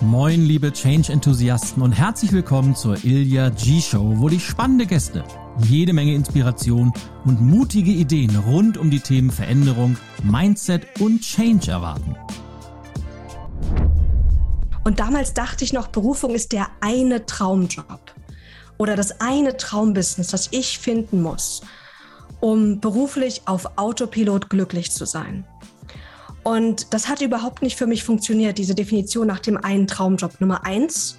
Moin, liebe Change-Enthusiasten und herzlich willkommen zur Ilya G-Show, wo dich spannende Gäste, jede Menge Inspiration und mutige Ideen rund um die Themen Veränderung, Mindset und Change erwarten. Und damals dachte ich noch, Berufung ist der eine Traumjob oder das eine Traumbusiness, das ich finden muss, um beruflich auf Autopilot glücklich zu sein. Und das hat überhaupt nicht für mich funktioniert, diese Definition nach dem einen Traumjob. Nummer eins,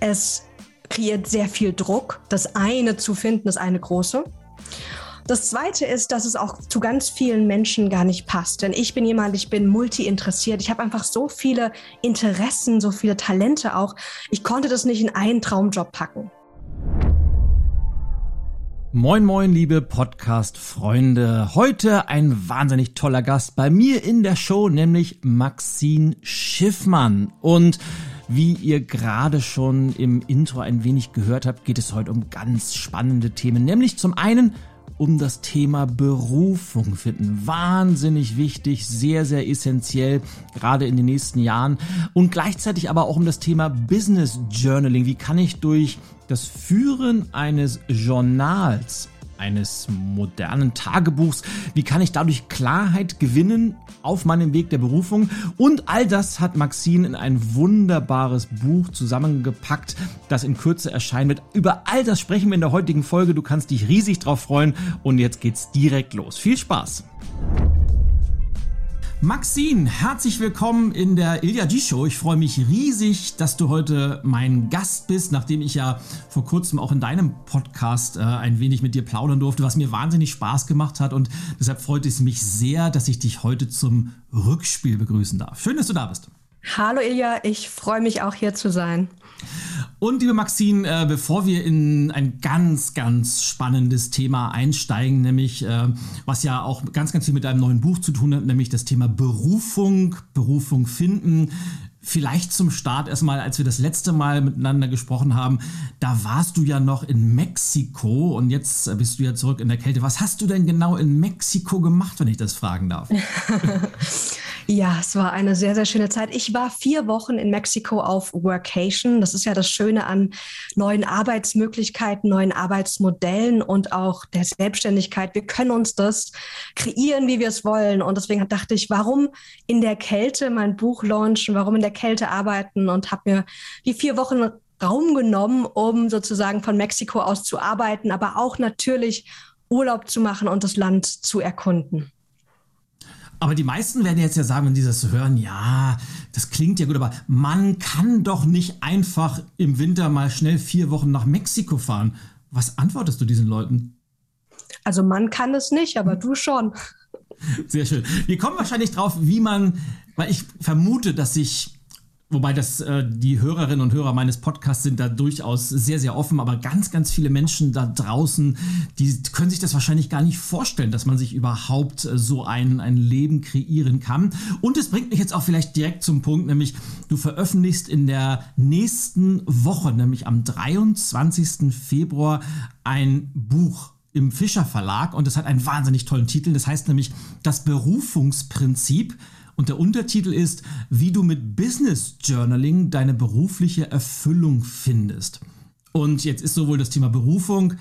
es kreiert sehr viel Druck, das eine zu finden, das eine große. Das zweite ist, dass es auch zu ganz vielen Menschen gar nicht passt. Denn ich bin jemand, ich bin multi-interessiert. Ich habe einfach so viele Interessen, so viele Talente auch. Ich konnte das nicht in einen Traumjob packen. Moin, moin, liebe Podcast-Freunde. Heute ein wahnsinnig toller Gast bei mir in der Show, nämlich Maxine Schiffmann. Und wie ihr gerade schon im Intro ein wenig gehört habt, geht es heute um ganz spannende Themen. Nämlich zum einen um das Thema Berufung finden. Wahnsinnig wichtig, sehr, sehr essentiell, gerade in den nächsten Jahren. Und gleichzeitig aber auch um das Thema Business Journaling. Wie kann ich durch das Führen eines Journals eines modernen Tagebuchs. Wie kann ich dadurch Klarheit gewinnen auf meinem Weg der Berufung? Und all das hat Maxine in ein wunderbares Buch zusammengepackt, das in Kürze erscheinen wird. Über all das sprechen wir in der heutigen Folge. Du kannst dich riesig drauf freuen. Und jetzt geht's direkt los. Viel Spaß! Maxine, herzlich willkommen in der Ilya G Show. Ich freue mich riesig, dass du heute mein Gast bist, nachdem ich ja vor kurzem auch in deinem Podcast äh, ein wenig mit dir plaudern durfte, was mir wahnsinnig Spaß gemacht hat. Und deshalb freut es mich sehr, dass ich dich heute zum Rückspiel begrüßen darf. Schön, dass du da bist. Hallo Ilja, ich freue mich auch hier zu sein. Und liebe Maxine, äh, bevor wir in ein ganz, ganz spannendes Thema einsteigen, nämlich äh, was ja auch ganz, ganz viel mit deinem neuen Buch zu tun hat, nämlich das Thema Berufung, Berufung finden. Vielleicht zum Start erstmal, als wir das letzte Mal miteinander gesprochen haben, da warst du ja noch in Mexiko und jetzt bist du ja zurück in der Kälte. Was hast du denn genau in Mexiko gemacht, wenn ich das fragen darf? Ja, es war eine sehr, sehr schöne Zeit. Ich war vier Wochen in Mexiko auf Workation. Das ist ja das Schöne an neuen Arbeitsmöglichkeiten, neuen Arbeitsmodellen und auch der Selbstständigkeit. Wir können uns das kreieren, wie wir es wollen. Und deswegen dachte ich, warum in der Kälte mein Buch launchen, warum in der Kälte arbeiten und habe mir die vier Wochen Raum genommen, um sozusagen von Mexiko aus zu arbeiten, aber auch natürlich Urlaub zu machen und das Land zu erkunden. Aber die meisten werden jetzt ja sagen, wenn sie das hören, ja, das klingt ja gut, aber man kann doch nicht einfach im Winter mal schnell vier Wochen nach Mexiko fahren. Was antwortest du diesen Leuten? Also man kann es nicht, aber du schon. Sehr schön. Wir kommen wahrscheinlich drauf, wie man, weil ich vermute, dass sich Wobei das äh, die Hörerinnen und Hörer meines Podcasts sind da durchaus sehr, sehr offen, aber ganz, ganz viele Menschen da draußen, die können sich das wahrscheinlich gar nicht vorstellen, dass man sich überhaupt äh, so ein, ein Leben kreieren kann. Und es bringt mich jetzt auch vielleicht direkt zum Punkt, nämlich du veröffentlichst in der nächsten Woche, nämlich am 23. Februar, ein Buch im Fischer Verlag und es hat einen wahnsinnig tollen Titel. Das heißt nämlich das Berufungsprinzip und der Untertitel ist, wie du mit Business Journaling deine berufliche Erfüllung findest. Und jetzt ist sowohl das Thema Berufung,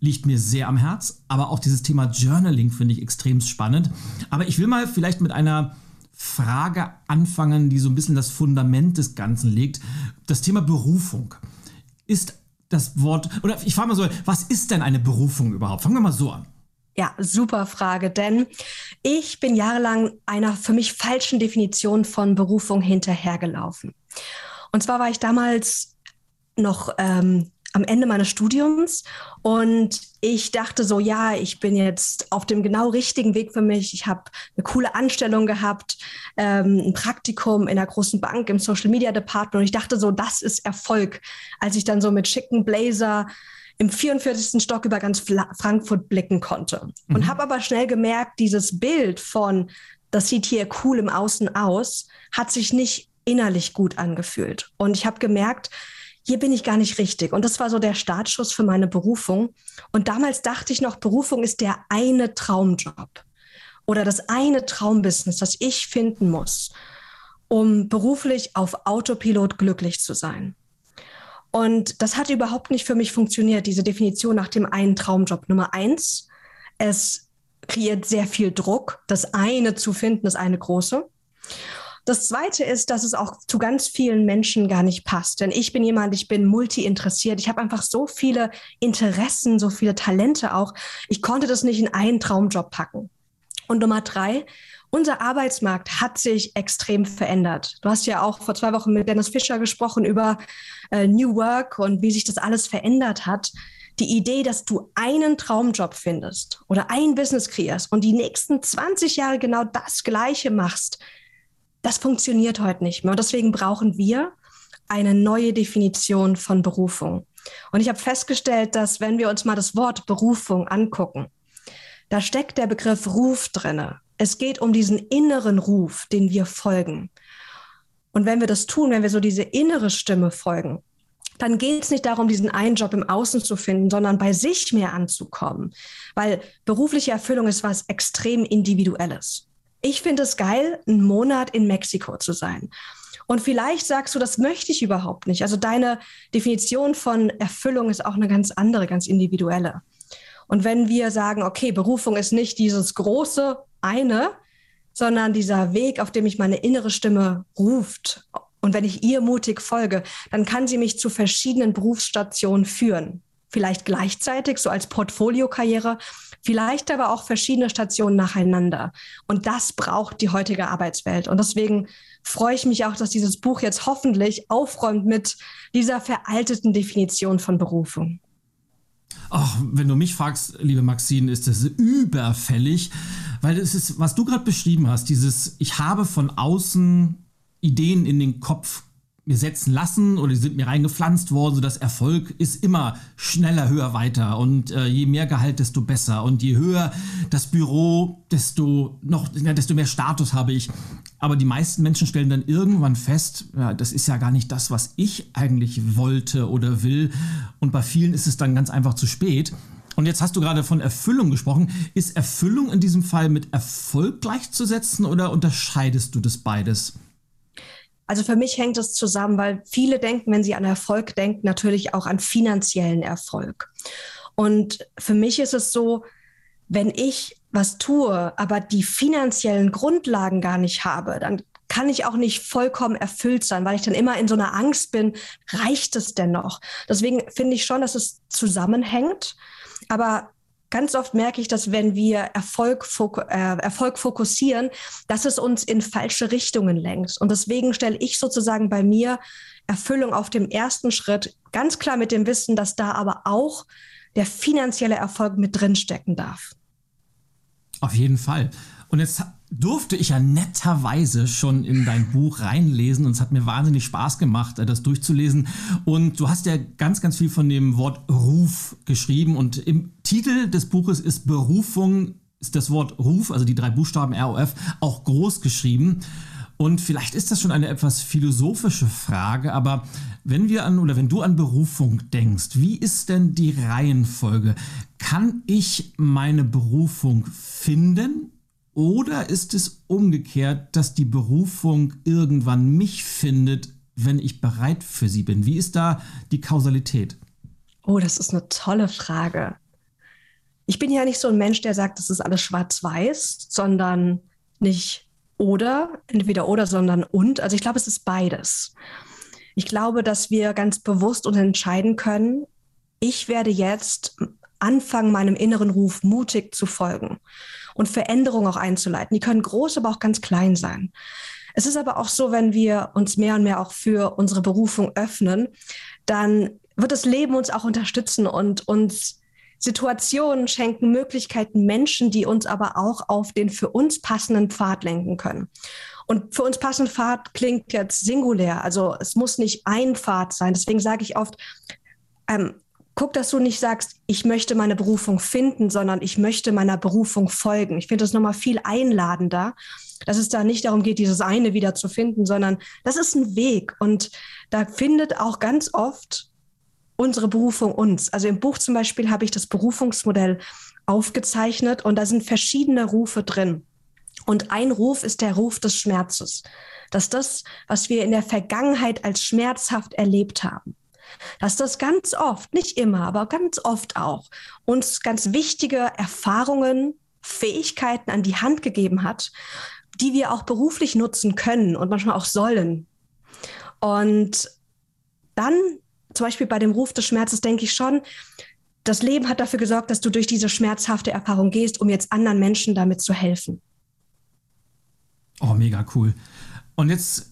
liegt mir sehr am Herz, aber auch dieses Thema Journaling finde ich extrem spannend. Aber ich will mal vielleicht mit einer Frage anfangen, die so ein bisschen das Fundament des Ganzen legt. Das Thema Berufung. Ist das Wort, oder ich frage mal so, was ist denn eine Berufung überhaupt? Fangen wir mal so an. Ja, super Frage, denn ich bin jahrelang einer für mich falschen Definition von Berufung hinterhergelaufen. Und zwar war ich damals noch ähm, am Ende meines Studiums und ich dachte so, ja, ich bin jetzt auf dem genau richtigen Weg für mich. Ich habe eine coole Anstellung gehabt, ähm, ein Praktikum in einer großen Bank im Social Media Department und ich dachte so, das ist Erfolg, als ich dann so mit schicken Blazer im 44. Stock über ganz Frankfurt blicken konnte. Mhm. Und habe aber schnell gemerkt, dieses Bild von, das sieht hier cool im Außen aus, hat sich nicht innerlich gut angefühlt. Und ich habe gemerkt, hier bin ich gar nicht richtig. Und das war so der Startschuss für meine Berufung. Und damals dachte ich noch, Berufung ist der eine Traumjob oder das eine Traumbusiness, das ich finden muss, um beruflich auf Autopilot glücklich zu sein. Und das hat überhaupt nicht für mich funktioniert, diese Definition nach dem einen Traumjob. Nummer eins, es kreiert sehr viel Druck, das eine zu finden, das eine große. Das Zweite ist, dass es auch zu ganz vielen Menschen gar nicht passt. Denn ich bin jemand, ich bin multi-interessiert. Ich habe einfach so viele Interessen, so viele Talente auch. Ich konnte das nicht in einen Traumjob packen. Und Nummer drei, unser Arbeitsmarkt hat sich extrem verändert. Du hast ja auch vor zwei Wochen mit Dennis Fischer gesprochen über äh, New Work und wie sich das alles verändert hat. Die Idee, dass du einen Traumjob findest oder ein Business kreierst und die nächsten 20 Jahre genau das Gleiche machst, das funktioniert heute nicht mehr. Und deswegen brauchen wir eine neue Definition von Berufung. Und ich habe festgestellt, dass wenn wir uns mal das Wort Berufung angucken, da steckt der Begriff Ruf drinne. Es geht um diesen inneren Ruf, den wir folgen. Und wenn wir das tun, wenn wir so diese innere Stimme folgen, dann geht es nicht darum, diesen einen Job im Außen zu finden, sondern bei sich mehr anzukommen. Weil berufliche Erfüllung ist was extrem Individuelles. Ich finde es geil, einen Monat in Mexiko zu sein. Und vielleicht sagst du, das möchte ich überhaupt nicht. Also deine Definition von Erfüllung ist auch eine ganz andere, ganz individuelle. Und wenn wir sagen, okay, Berufung ist nicht dieses große eine, sondern dieser Weg, auf dem mich meine innere Stimme ruft. Und wenn ich ihr mutig folge, dann kann sie mich zu verschiedenen Berufsstationen führen. Vielleicht gleichzeitig, so als Portfoliokarriere, vielleicht aber auch verschiedene Stationen nacheinander. Und das braucht die heutige Arbeitswelt. Und deswegen freue ich mich auch, dass dieses Buch jetzt hoffentlich aufräumt mit dieser veralteten Definition von Berufung. Ach, wenn du mich fragst, liebe Maxine, ist das überfällig, weil es ist, was du gerade beschrieben hast, dieses, ich habe von außen Ideen in den Kopf mir setzen lassen oder die sind mir reingepflanzt worden, sodass Erfolg ist immer schneller, höher, weiter und äh, je mehr Gehalt, desto besser und je höher das Büro, desto noch, ja, desto mehr Status habe ich. Aber die meisten Menschen stellen dann irgendwann fest, ja, das ist ja gar nicht das, was ich eigentlich wollte oder will. Und bei vielen ist es dann ganz einfach zu spät. Und jetzt hast du gerade von Erfüllung gesprochen. Ist Erfüllung in diesem Fall mit Erfolg gleichzusetzen oder unterscheidest du das beides? Also für mich hängt es zusammen, weil viele denken, wenn sie an Erfolg denken, natürlich auch an finanziellen Erfolg. Und für mich ist es so, wenn ich was tue, aber die finanziellen Grundlagen gar nicht habe, dann kann ich auch nicht vollkommen erfüllt sein, weil ich dann immer in so einer Angst bin, reicht es denn noch? Deswegen finde ich schon, dass es zusammenhängt. Aber ganz oft merke ich, dass wenn wir Erfolg, fok äh, Erfolg fokussieren, dass es uns in falsche Richtungen lenkt. Und deswegen stelle ich sozusagen bei mir Erfüllung auf dem ersten Schritt, ganz klar mit dem Wissen, dass da aber auch der finanzielle Erfolg mit drinstecken darf. Auf jeden Fall. Und jetzt durfte ich ja netterweise schon in dein Buch reinlesen und es hat mir wahnsinnig Spaß gemacht, äh, das durchzulesen. Und du hast ja ganz, ganz viel von dem Wort Ruf geschrieben und im Titel des Buches ist Berufung, ist das Wort Ruf, also die drei Buchstaben ROF, auch groß geschrieben. Und vielleicht ist das schon eine etwas philosophische Frage, aber wenn wir an oder wenn du an Berufung denkst, wie ist denn die Reihenfolge? Kann ich meine Berufung finden oder ist es umgekehrt, dass die Berufung irgendwann mich findet, wenn ich bereit für sie bin? Wie ist da die Kausalität? Oh, das ist eine tolle Frage. Ich bin ja nicht so ein Mensch, der sagt, das ist alles schwarz-weiß, sondern nicht oder, entweder oder, sondern und. Also ich glaube, es ist beides. Ich glaube, dass wir ganz bewusst uns entscheiden können, ich werde jetzt anfangen, meinem inneren Ruf mutig zu folgen und Veränderungen auch einzuleiten. Die können groß, aber auch ganz klein sein. Es ist aber auch so, wenn wir uns mehr und mehr auch für unsere Berufung öffnen, dann wird das Leben uns auch unterstützen und uns Situationen schenken, Möglichkeiten, Menschen, die uns aber auch auf den für uns passenden Pfad lenken können. Und für uns passenden Pfad klingt jetzt singulär. Also es muss nicht ein Pfad sein. Deswegen sage ich oft, ähm, guck, dass du nicht sagst, ich möchte meine Berufung finden, sondern ich möchte meiner Berufung folgen. Ich finde das nochmal viel einladender, dass es da nicht darum geht, dieses eine wieder zu finden, sondern das ist ein Weg. Und da findet auch ganz oft unsere Berufung uns. Also im Buch zum Beispiel habe ich das Berufungsmodell aufgezeichnet und da sind verschiedene Rufe drin. Und ein Ruf ist der Ruf des Schmerzes. Dass das, was wir in der Vergangenheit als schmerzhaft erlebt haben, dass das ganz oft, nicht immer, aber ganz oft auch, uns ganz wichtige Erfahrungen, Fähigkeiten an die Hand gegeben hat, die wir auch beruflich nutzen können und manchmal auch sollen. Und dann, zum Beispiel bei dem Ruf des Schmerzes, denke ich schon, das Leben hat dafür gesorgt, dass du durch diese schmerzhafte Erfahrung gehst, um jetzt anderen Menschen damit zu helfen. Oh, mega cool. Und jetzt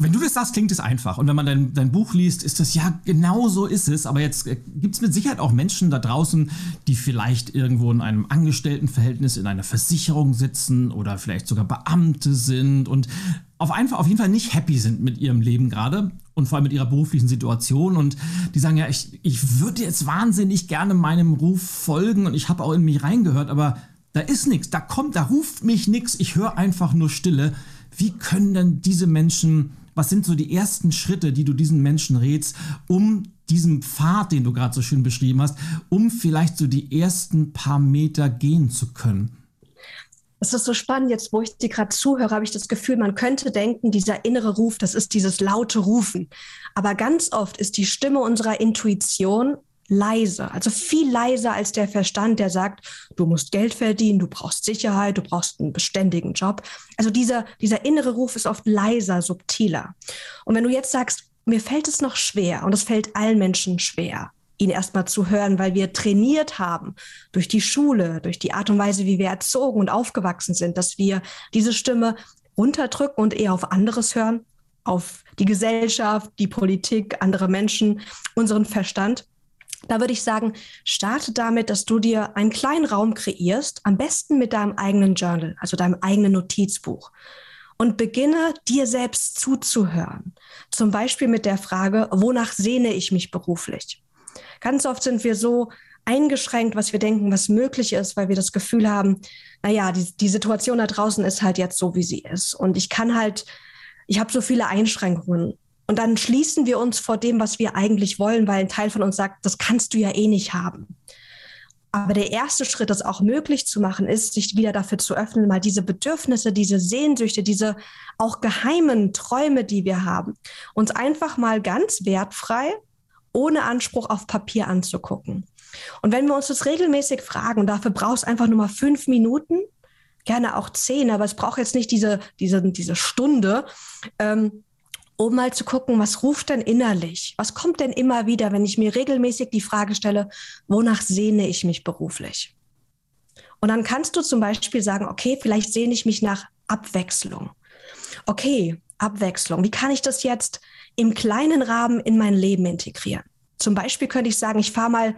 wenn du das sagst, klingt es einfach. Und wenn man dein, dein Buch liest, ist das ja, genau so ist es. Aber jetzt äh, gibt es mit Sicherheit auch Menschen da draußen, die vielleicht irgendwo in einem Angestelltenverhältnis in einer Versicherung sitzen oder vielleicht sogar Beamte sind und auf, einfach, auf jeden Fall nicht happy sind mit ihrem Leben gerade und vor allem mit ihrer beruflichen Situation. Und die sagen ja, ich, ich würde jetzt wahnsinnig gerne meinem Ruf folgen und ich habe auch in mich reingehört, aber da ist nichts, da kommt, da ruft mich nichts, ich höre einfach nur Stille. Wie können denn diese Menschen was sind so die ersten Schritte, die du diesen Menschen rätst, um diesen Pfad, den du gerade so schön beschrieben hast, um vielleicht so die ersten paar Meter gehen zu können? Es ist so spannend, jetzt wo ich dir gerade zuhöre, habe ich das Gefühl, man könnte denken, dieser innere Ruf, das ist dieses laute Rufen. Aber ganz oft ist die Stimme unserer Intuition leise, also viel leiser als der Verstand, der sagt, du musst Geld verdienen, du brauchst Sicherheit, du brauchst einen beständigen Job. Also dieser, dieser innere Ruf ist oft leiser, subtiler. Und wenn du jetzt sagst, mir fällt es noch schwer, und es fällt allen Menschen schwer, ihn erstmal zu hören, weil wir trainiert haben durch die Schule, durch die Art und Weise, wie wir erzogen und aufgewachsen sind, dass wir diese Stimme runterdrücken und eher auf anderes hören, auf die Gesellschaft, die Politik, andere Menschen, unseren Verstand. Da würde ich sagen, starte damit, dass du dir einen kleinen Raum kreierst, am besten mit deinem eigenen Journal, also deinem eigenen Notizbuch. Und beginne dir selbst zuzuhören. Zum Beispiel mit der Frage, wonach sehne ich mich beruflich? Ganz oft sind wir so eingeschränkt, was wir denken, was möglich ist, weil wir das Gefühl haben, naja, die, die Situation da draußen ist halt jetzt so, wie sie ist. Und ich kann halt, ich habe so viele Einschränkungen. Und dann schließen wir uns vor dem, was wir eigentlich wollen, weil ein Teil von uns sagt, das kannst du ja eh nicht haben. Aber der erste Schritt, das auch möglich zu machen, ist, sich wieder dafür zu öffnen, mal diese Bedürfnisse, diese Sehnsüchte, diese auch geheimen Träume, die wir haben, uns einfach mal ganz wertfrei, ohne Anspruch auf Papier anzugucken. Und wenn wir uns das regelmäßig fragen, und dafür brauchst einfach nur mal fünf Minuten, gerne auch zehn, aber es braucht jetzt nicht diese, diese, diese Stunde, ähm, um mal zu gucken, was ruft denn innerlich? Was kommt denn immer wieder, wenn ich mir regelmäßig die Frage stelle, wonach sehne ich mich beruflich? Und dann kannst du zum Beispiel sagen, okay, vielleicht sehne ich mich nach Abwechslung. Okay, Abwechslung. Wie kann ich das jetzt im kleinen Rahmen in mein Leben integrieren? Zum Beispiel könnte ich sagen, ich fahre mal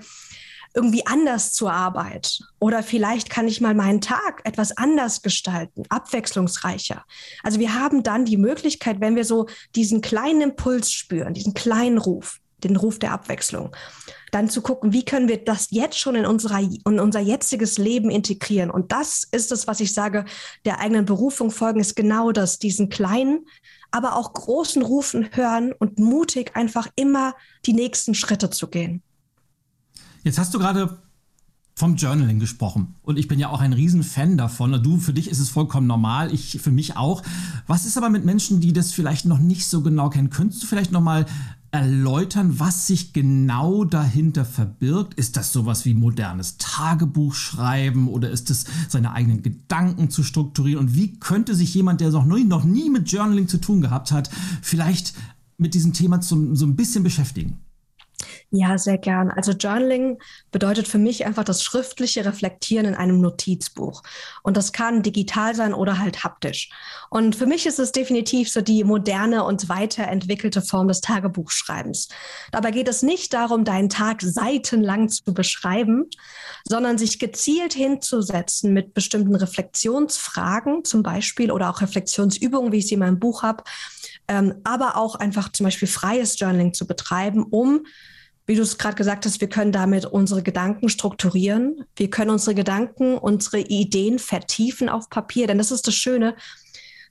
irgendwie anders zur Arbeit. Oder vielleicht kann ich mal meinen Tag etwas anders gestalten, abwechslungsreicher. Also wir haben dann die Möglichkeit, wenn wir so diesen kleinen Impuls spüren, diesen kleinen Ruf, den Ruf der Abwechslung, dann zu gucken, wie können wir das jetzt schon in, unserer, in unser jetziges Leben integrieren. Und das ist es, was ich sage, der eigenen Berufung folgen, ist genau das, diesen kleinen, aber auch großen Rufen hören und mutig einfach immer die nächsten Schritte zu gehen. Jetzt hast du gerade vom Journaling gesprochen. Und ich bin ja auch ein Riesenfan davon. Du, für dich ist es vollkommen normal, ich für mich auch. Was ist aber mit Menschen, die das vielleicht noch nicht so genau kennen? Könntest du vielleicht noch mal erläutern, was sich genau dahinter verbirgt? Ist das sowas wie modernes Tagebuch schreiben oder ist es seine eigenen Gedanken zu strukturieren? Und wie könnte sich jemand, der noch nie, noch nie mit Journaling zu tun gehabt hat, vielleicht mit diesem Thema zum, so ein bisschen beschäftigen? Ja, sehr gern. Also Journaling bedeutet für mich einfach das schriftliche Reflektieren in einem Notizbuch. Und das kann digital sein oder halt haptisch. Und für mich ist es definitiv so die moderne und weiterentwickelte Form des Tagebuchschreibens. Dabei geht es nicht darum, deinen Tag seitenlang zu beschreiben, sondern sich gezielt hinzusetzen mit bestimmten Reflexionsfragen zum Beispiel oder auch Reflexionsübungen, wie ich sie in meinem Buch habe, ähm, aber auch einfach zum Beispiel freies Journaling zu betreiben, um wie du es gerade gesagt hast, wir können damit unsere Gedanken strukturieren. Wir können unsere Gedanken, unsere Ideen vertiefen auf Papier. Denn das ist das Schöne,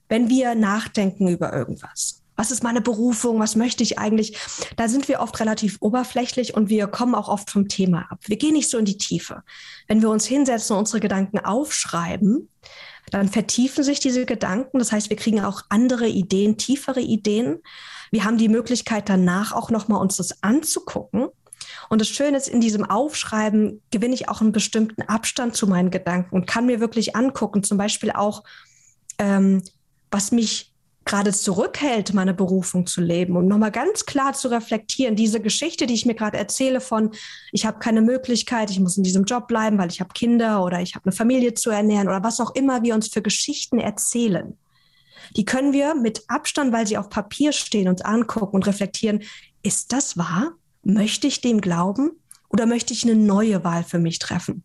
wenn wir nachdenken über irgendwas. Was ist meine Berufung? Was möchte ich eigentlich? Da sind wir oft relativ oberflächlich und wir kommen auch oft vom Thema ab. Wir gehen nicht so in die Tiefe. Wenn wir uns hinsetzen und unsere Gedanken aufschreiben, dann vertiefen sich diese Gedanken. Das heißt, wir kriegen auch andere Ideen, tiefere Ideen. Wir haben die Möglichkeit danach auch nochmal uns das anzugucken. Und das Schöne ist, in diesem Aufschreiben gewinne ich auch einen bestimmten Abstand zu meinen Gedanken und kann mir wirklich angucken, zum Beispiel auch, ähm, was mich gerade zurückhält, meine Berufung zu leben und nochmal ganz klar zu reflektieren, diese Geschichte, die ich mir gerade erzähle von, ich habe keine Möglichkeit, ich muss in diesem Job bleiben, weil ich habe Kinder oder ich habe eine Familie zu ernähren oder was auch immer wir uns für Geschichten erzählen. Die können wir mit Abstand, weil sie auf Papier stehen, uns angucken und reflektieren, ist das wahr? Möchte ich dem glauben oder möchte ich eine neue Wahl für mich treffen?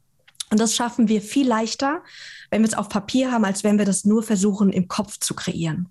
Und das schaffen wir viel leichter, wenn wir es auf Papier haben, als wenn wir das nur versuchen, im Kopf zu kreieren.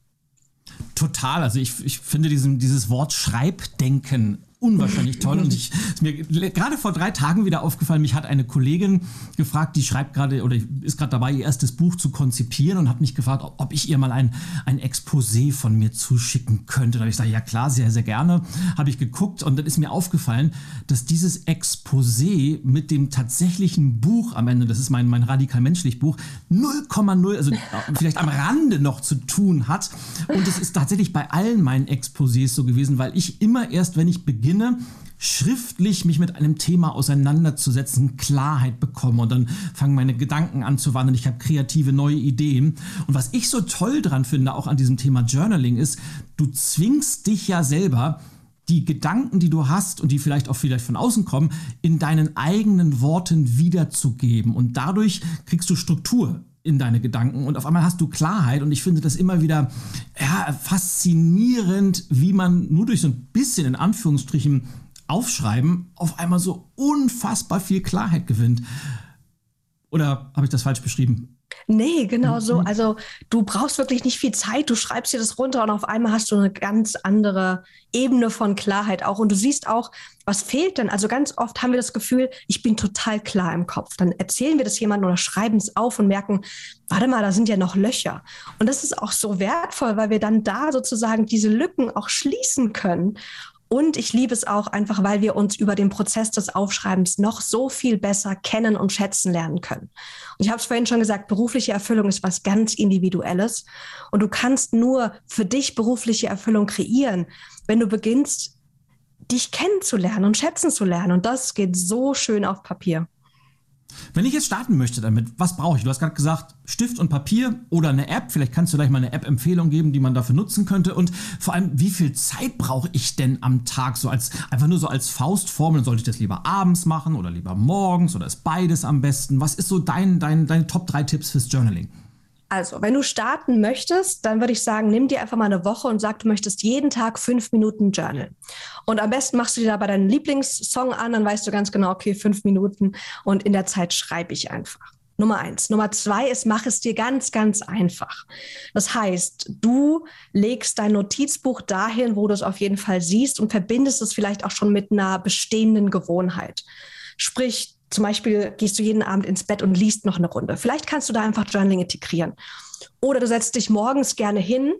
Total. Also ich, ich finde diesen, dieses Wort Schreibdenken unwahrscheinlich toll. Und ich ist mir gerade vor drei Tagen wieder aufgefallen, mich hat eine Kollegin gefragt, die schreibt gerade oder ist gerade dabei, ihr erstes Buch zu konzipieren und hat mich gefragt, ob ich ihr mal ein, ein Exposé von mir zuschicken könnte. Da habe ich gesagt, ja klar, sehr, sehr gerne. Habe ich geguckt und dann ist mir aufgefallen, dass dieses Exposé mit dem tatsächlichen Buch am Ende, das ist mein, mein radikal menschlich Buch, 0,0, also vielleicht am Rande noch zu tun hat. Und es ist tatsächlich bei allen meinen Exposés so gewesen, weil ich immer erst, wenn ich beginne, beginne, schriftlich mich mit einem Thema auseinanderzusetzen, Klarheit bekomme und dann fangen meine Gedanken an zu wandern. Ich habe kreative neue Ideen. Und was ich so toll dran finde, auch an diesem Thema Journaling, ist, du zwingst dich ja selber, die Gedanken, die du hast und die vielleicht auch vielleicht von außen kommen, in deinen eigenen Worten wiederzugeben. Und dadurch kriegst du Struktur in deine Gedanken und auf einmal hast du Klarheit und ich finde das immer wieder ja, faszinierend, wie man nur durch so ein bisschen in Anführungsstrichen aufschreiben auf einmal so unfassbar viel Klarheit gewinnt. Oder habe ich das falsch beschrieben? Nee, genau so. Mhm. Also du brauchst wirklich nicht viel Zeit. Du schreibst dir das runter und auf einmal hast du eine ganz andere Ebene von Klarheit auch. Und du siehst auch, was fehlt denn? Also ganz oft haben wir das Gefühl, ich bin total klar im Kopf. Dann erzählen wir das jemandem oder schreiben es auf und merken, warte mal, da sind ja noch Löcher. Und das ist auch so wertvoll, weil wir dann da sozusagen diese Lücken auch schließen können und ich liebe es auch einfach, weil wir uns über den Prozess des Aufschreibens noch so viel besser kennen und schätzen lernen können. Und ich habe es vorhin schon gesagt, berufliche Erfüllung ist was ganz Individuelles. Und du kannst nur für dich berufliche Erfüllung kreieren, wenn du beginnst, dich kennenzulernen und schätzen zu lernen. Und das geht so schön auf Papier. Wenn ich jetzt starten möchte damit, was brauche ich? Du hast gerade gesagt, Stift und Papier oder eine App. Vielleicht kannst du gleich mal eine App-Empfehlung geben, die man dafür nutzen könnte. Und vor allem, wie viel Zeit brauche ich denn am Tag? So als einfach nur so als Faustformel. Sollte ich das lieber abends machen oder lieber morgens oder ist beides am besten? Was ist so dein, dein, deine Top 3 Tipps fürs Journaling? Also, wenn du starten möchtest, dann würde ich sagen, nimm dir einfach mal eine Woche und sag, du möchtest jeden Tag fünf Minuten journalen. Und am besten machst du dir dabei deinen Lieblingssong an, dann weißt du ganz genau, okay, fünf Minuten und in der Zeit schreibe ich einfach. Nummer eins. Nummer zwei ist, mach es dir ganz, ganz einfach. Das heißt, du legst dein Notizbuch dahin, wo du es auf jeden Fall siehst und verbindest es vielleicht auch schon mit einer bestehenden Gewohnheit. Sprich, zum Beispiel gehst du jeden Abend ins Bett und liest noch eine Runde. Vielleicht kannst du da einfach Journaling integrieren. Oder du setzt dich morgens gerne hin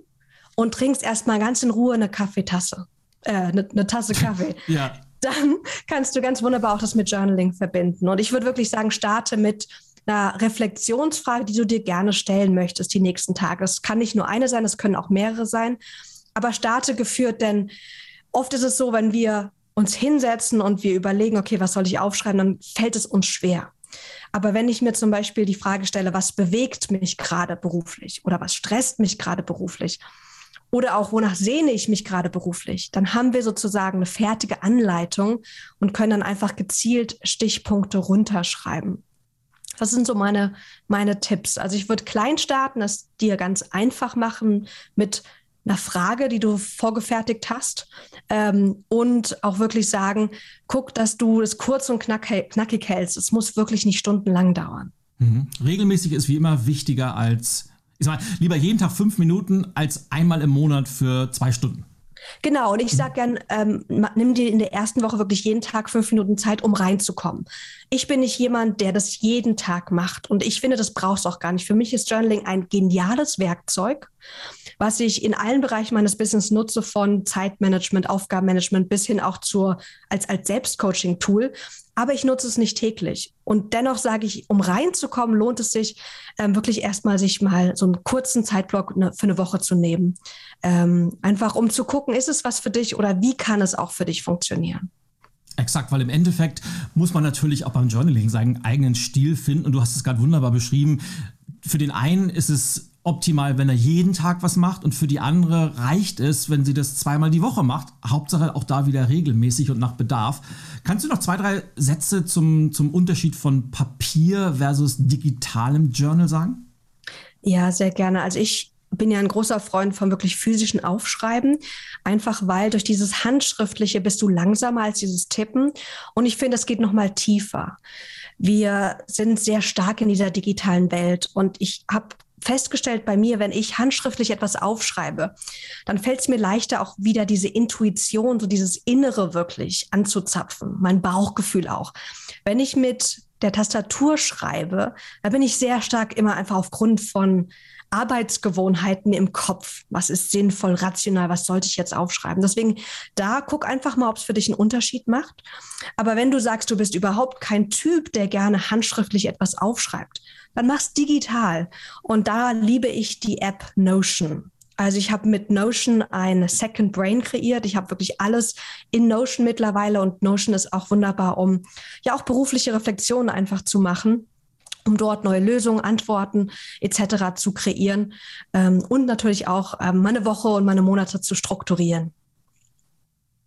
und trinkst erstmal ganz in Ruhe eine Kaffeetasse, äh, eine, eine Tasse Kaffee. ja. Dann kannst du ganz wunderbar auch das mit Journaling verbinden. Und ich würde wirklich sagen, starte mit einer Reflexionsfrage, die du dir gerne stellen möchtest die nächsten Tage. Es kann nicht nur eine sein, es können auch mehrere sein. Aber starte geführt, denn oft ist es so, wenn wir uns hinsetzen und wir überlegen, okay, was soll ich aufschreiben, dann fällt es uns schwer. Aber wenn ich mir zum Beispiel die Frage stelle, was bewegt mich gerade beruflich oder was stresst mich gerade beruflich oder auch wonach sehne ich mich gerade beruflich, dann haben wir sozusagen eine fertige Anleitung und können dann einfach gezielt Stichpunkte runterschreiben. Das sind so meine, meine Tipps. Also ich würde klein starten, es dir ganz einfach machen mit einer Frage, die du vorgefertigt hast ähm, und auch wirklich sagen, guck, dass du es kurz und knackig hältst. Es muss wirklich nicht stundenlang dauern. Mhm. Regelmäßig ist wie immer wichtiger als, ich sag mal, lieber jeden Tag fünf Minuten als einmal im Monat für zwei Stunden. Genau, und ich sage gern, ähm, nimm dir in der ersten Woche wirklich jeden Tag fünf Minuten Zeit, um reinzukommen. Ich bin nicht jemand, der das jeden Tag macht und ich finde, das brauchst du auch gar nicht. Für mich ist Journaling ein geniales Werkzeug, was ich in allen Bereichen meines Business nutze, von Zeitmanagement, Aufgabenmanagement bis hin auch zur, als, als Selbstcoaching-Tool. Aber ich nutze es nicht täglich. Und dennoch sage ich, um reinzukommen, lohnt es sich ähm, wirklich erstmal, sich mal so einen kurzen Zeitblock ne, für eine Woche zu nehmen. Ähm, einfach um zu gucken, ist es was für dich oder wie kann es auch für dich funktionieren? Exakt, weil im Endeffekt muss man natürlich auch beim Journaling seinen eigenen Stil finden. Und du hast es gerade wunderbar beschrieben. Für den einen ist es optimal, wenn er jeden Tag was macht und für die andere reicht es, wenn sie das zweimal die Woche macht. Hauptsache auch da wieder regelmäßig und nach Bedarf. Kannst du noch zwei, drei Sätze zum, zum Unterschied von Papier versus digitalem Journal sagen? Ja, sehr gerne. Also ich bin ja ein großer Freund von wirklich physischen Aufschreiben, einfach weil durch dieses Handschriftliche bist du langsamer als dieses Tippen. Und ich finde, es geht noch mal tiefer. Wir sind sehr stark in dieser digitalen Welt und ich habe festgestellt bei mir, wenn ich handschriftlich etwas aufschreibe, dann fällt es mir leichter, auch wieder diese Intuition, so dieses Innere wirklich anzuzapfen, mein Bauchgefühl auch. Wenn ich mit der Tastatur schreibe, da bin ich sehr stark immer einfach aufgrund von Arbeitsgewohnheiten im Kopf. Was ist sinnvoll, rational? Was sollte ich jetzt aufschreiben? Deswegen da guck einfach mal, ob es für dich einen Unterschied macht. Aber wenn du sagst, du bist überhaupt kein Typ, der gerne handschriftlich etwas aufschreibt, dann mach's digital. Und da liebe ich die App Notion. Also ich habe mit Notion ein Second Brain kreiert. Ich habe wirklich alles in Notion mittlerweile und Notion ist auch wunderbar, um ja auch berufliche Reflexionen einfach zu machen um dort neue Lösungen, Antworten etc. zu kreieren ähm, und natürlich auch ähm, meine Woche und meine Monate zu strukturieren.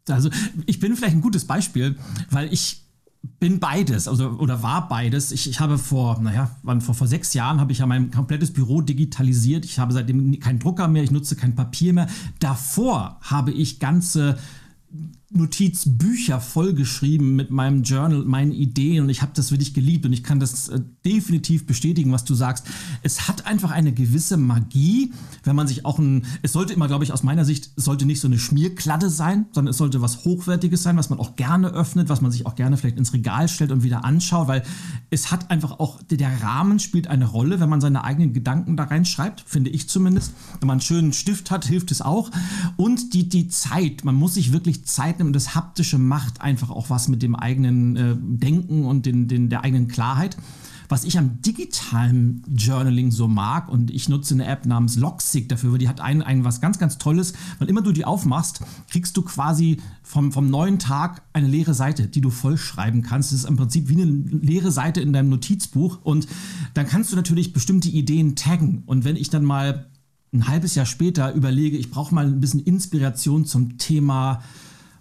Also ich bin vielleicht ein gutes Beispiel, weil ich bin beides, also oder war beides. Ich, ich habe vor, naja, wann, vor, vor sechs Jahren habe ich ja mein komplettes Büro digitalisiert. Ich habe seitdem keinen Drucker mehr, ich nutze kein Papier mehr. Davor habe ich ganze Notizbücher vollgeschrieben mit meinem Journal, meinen Ideen und ich habe das wirklich geliebt und ich kann das äh, definitiv bestätigen, was du sagst. Es hat einfach eine gewisse Magie, wenn man sich auch ein, es sollte immer, glaube ich, aus meiner Sicht, sollte nicht so eine Schmierkladde sein, sondern es sollte was Hochwertiges sein, was man auch gerne öffnet, was man sich auch gerne vielleicht ins Regal stellt und wieder anschaut, weil es hat einfach auch, der Rahmen spielt eine Rolle, wenn man seine eigenen Gedanken da reinschreibt, finde ich zumindest. Wenn man einen schönen Stift hat, hilft es auch. Und die, die Zeit, man muss sich wirklich Zeit nehmen und das Haptische macht einfach auch was mit dem eigenen äh, Denken und den, den, der eigenen Klarheit. Was ich am digitalen Journaling so mag, und ich nutze eine App namens Logsick dafür, weil die hat ein, ein was ganz, ganz Tolles. Weil immer du die aufmachst, kriegst du quasi vom, vom neuen Tag eine leere Seite, die du vollschreiben kannst. Das ist im Prinzip wie eine leere Seite in deinem Notizbuch. Und dann kannst du natürlich bestimmte Ideen taggen. Und wenn ich dann mal ein halbes Jahr später überlege, ich brauche mal ein bisschen Inspiration zum Thema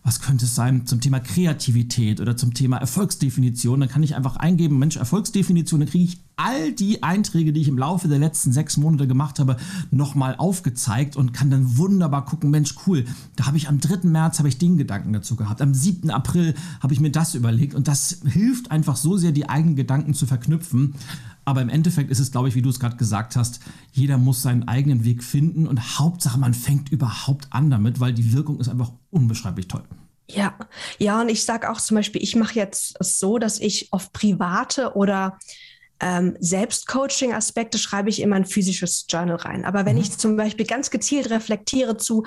was könnte es sein zum Thema Kreativität oder zum Thema Erfolgsdefinition, dann kann ich einfach eingeben, Mensch, Erfolgsdefinition, dann kriege ich all die Einträge, die ich im Laufe der letzten sechs Monate gemacht habe, nochmal aufgezeigt und kann dann wunderbar gucken, Mensch, cool, da habe ich am 3. März habe ich den Gedanken dazu gehabt, am 7. April habe ich mir das überlegt und das hilft einfach so sehr, die eigenen Gedanken zu verknüpfen. Aber im Endeffekt ist es, glaube ich, wie du es gerade gesagt hast, jeder muss seinen eigenen Weg finden und Hauptsache, man fängt überhaupt an damit, weil die Wirkung ist einfach unbeschreiblich toll. Ja, ja, und ich sage auch zum Beispiel, ich mache jetzt so, dass ich auf private oder ähm, Selbstcoaching-Aspekte schreibe ich in mein physisches Journal rein. Aber wenn mhm. ich zum Beispiel ganz gezielt reflektiere zu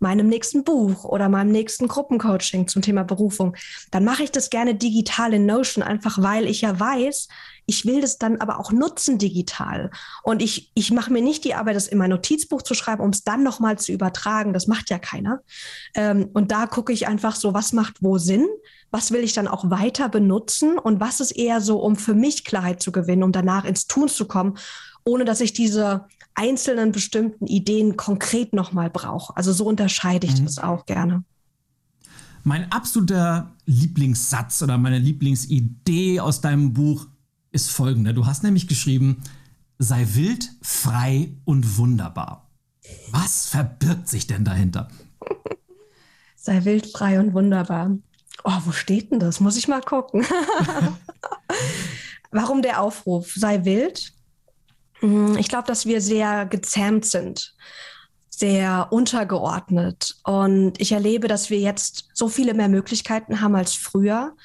meinem nächsten Buch oder meinem nächsten Gruppencoaching zum Thema Berufung, dann mache ich das gerne digital in Notion, einfach weil ich ja weiß, ich will das dann aber auch nutzen digital. Und ich, ich mache mir nicht die Arbeit, das in mein Notizbuch zu schreiben, um es dann nochmal zu übertragen. Das macht ja keiner. Ähm, und da gucke ich einfach so, was macht wo Sinn? Was will ich dann auch weiter benutzen? Und was ist eher so, um für mich Klarheit zu gewinnen, um danach ins Tun zu kommen, ohne dass ich diese einzelnen bestimmten Ideen konkret nochmal brauche. Also so unterscheide ich mhm. das auch gerne. Mein absoluter Lieblingssatz oder meine Lieblingsidee aus deinem Buch ist folgende. Du hast nämlich geschrieben, sei wild, frei und wunderbar. Was verbirgt sich denn dahinter? sei wild, frei und wunderbar. Oh, wo steht denn das? Muss ich mal gucken. Warum der Aufruf? Sei wild. Hm, ich glaube, dass wir sehr gezähmt sind, sehr untergeordnet. Und ich erlebe, dass wir jetzt so viele mehr Möglichkeiten haben als früher.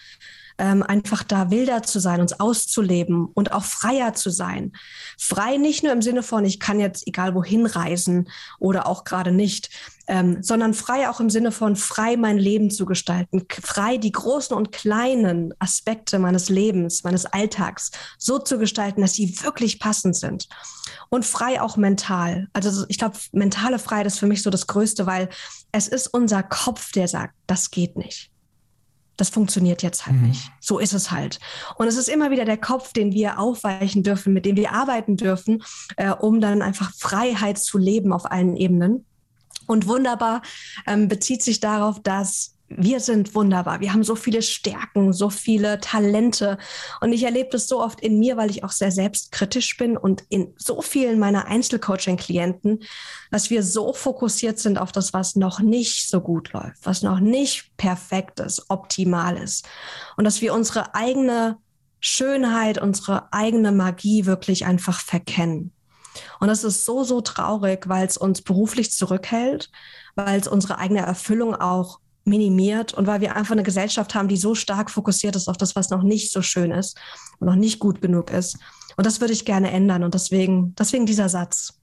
Ähm, einfach da wilder zu sein, uns auszuleben und auch freier zu sein. Frei nicht nur im Sinne von, ich kann jetzt egal wohin reisen oder auch gerade nicht, ähm, sondern frei auch im Sinne von frei mein Leben zu gestalten, frei die großen und kleinen Aspekte meines Lebens, meines Alltags so zu gestalten, dass sie wirklich passend sind. Und frei auch mental. Also ich glaube, mentale Freiheit ist für mich so das Größte, weil es ist unser Kopf, der sagt, das geht nicht das funktioniert jetzt halt mhm. nicht. So ist es halt. Und es ist immer wieder der Kopf, den wir aufweichen dürfen, mit dem wir arbeiten dürfen, äh, um dann einfach Freiheit zu leben auf allen Ebenen. Und wunderbar ähm, bezieht sich darauf, dass wir sind wunderbar. Wir haben so viele Stärken, so viele Talente. Und ich erlebe das so oft in mir, weil ich auch sehr selbstkritisch bin und in so vielen meiner Einzelcoaching-Klienten, dass wir so fokussiert sind auf das, was noch nicht so gut läuft, was noch nicht perfekt ist, optimal ist. Und dass wir unsere eigene Schönheit, unsere eigene Magie wirklich einfach verkennen. Und das ist so, so traurig, weil es uns beruflich zurückhält, weil es unsere eigene Erfüllung auch minimiert und weil wir einfach eine Gesellschaft haben, die so stark fokussiert ist auf das, was noch nicht so schön ist und noch nicht gut genug ist. Und das würde ich gerne ändern und deswegen, deswegen dieser Satz.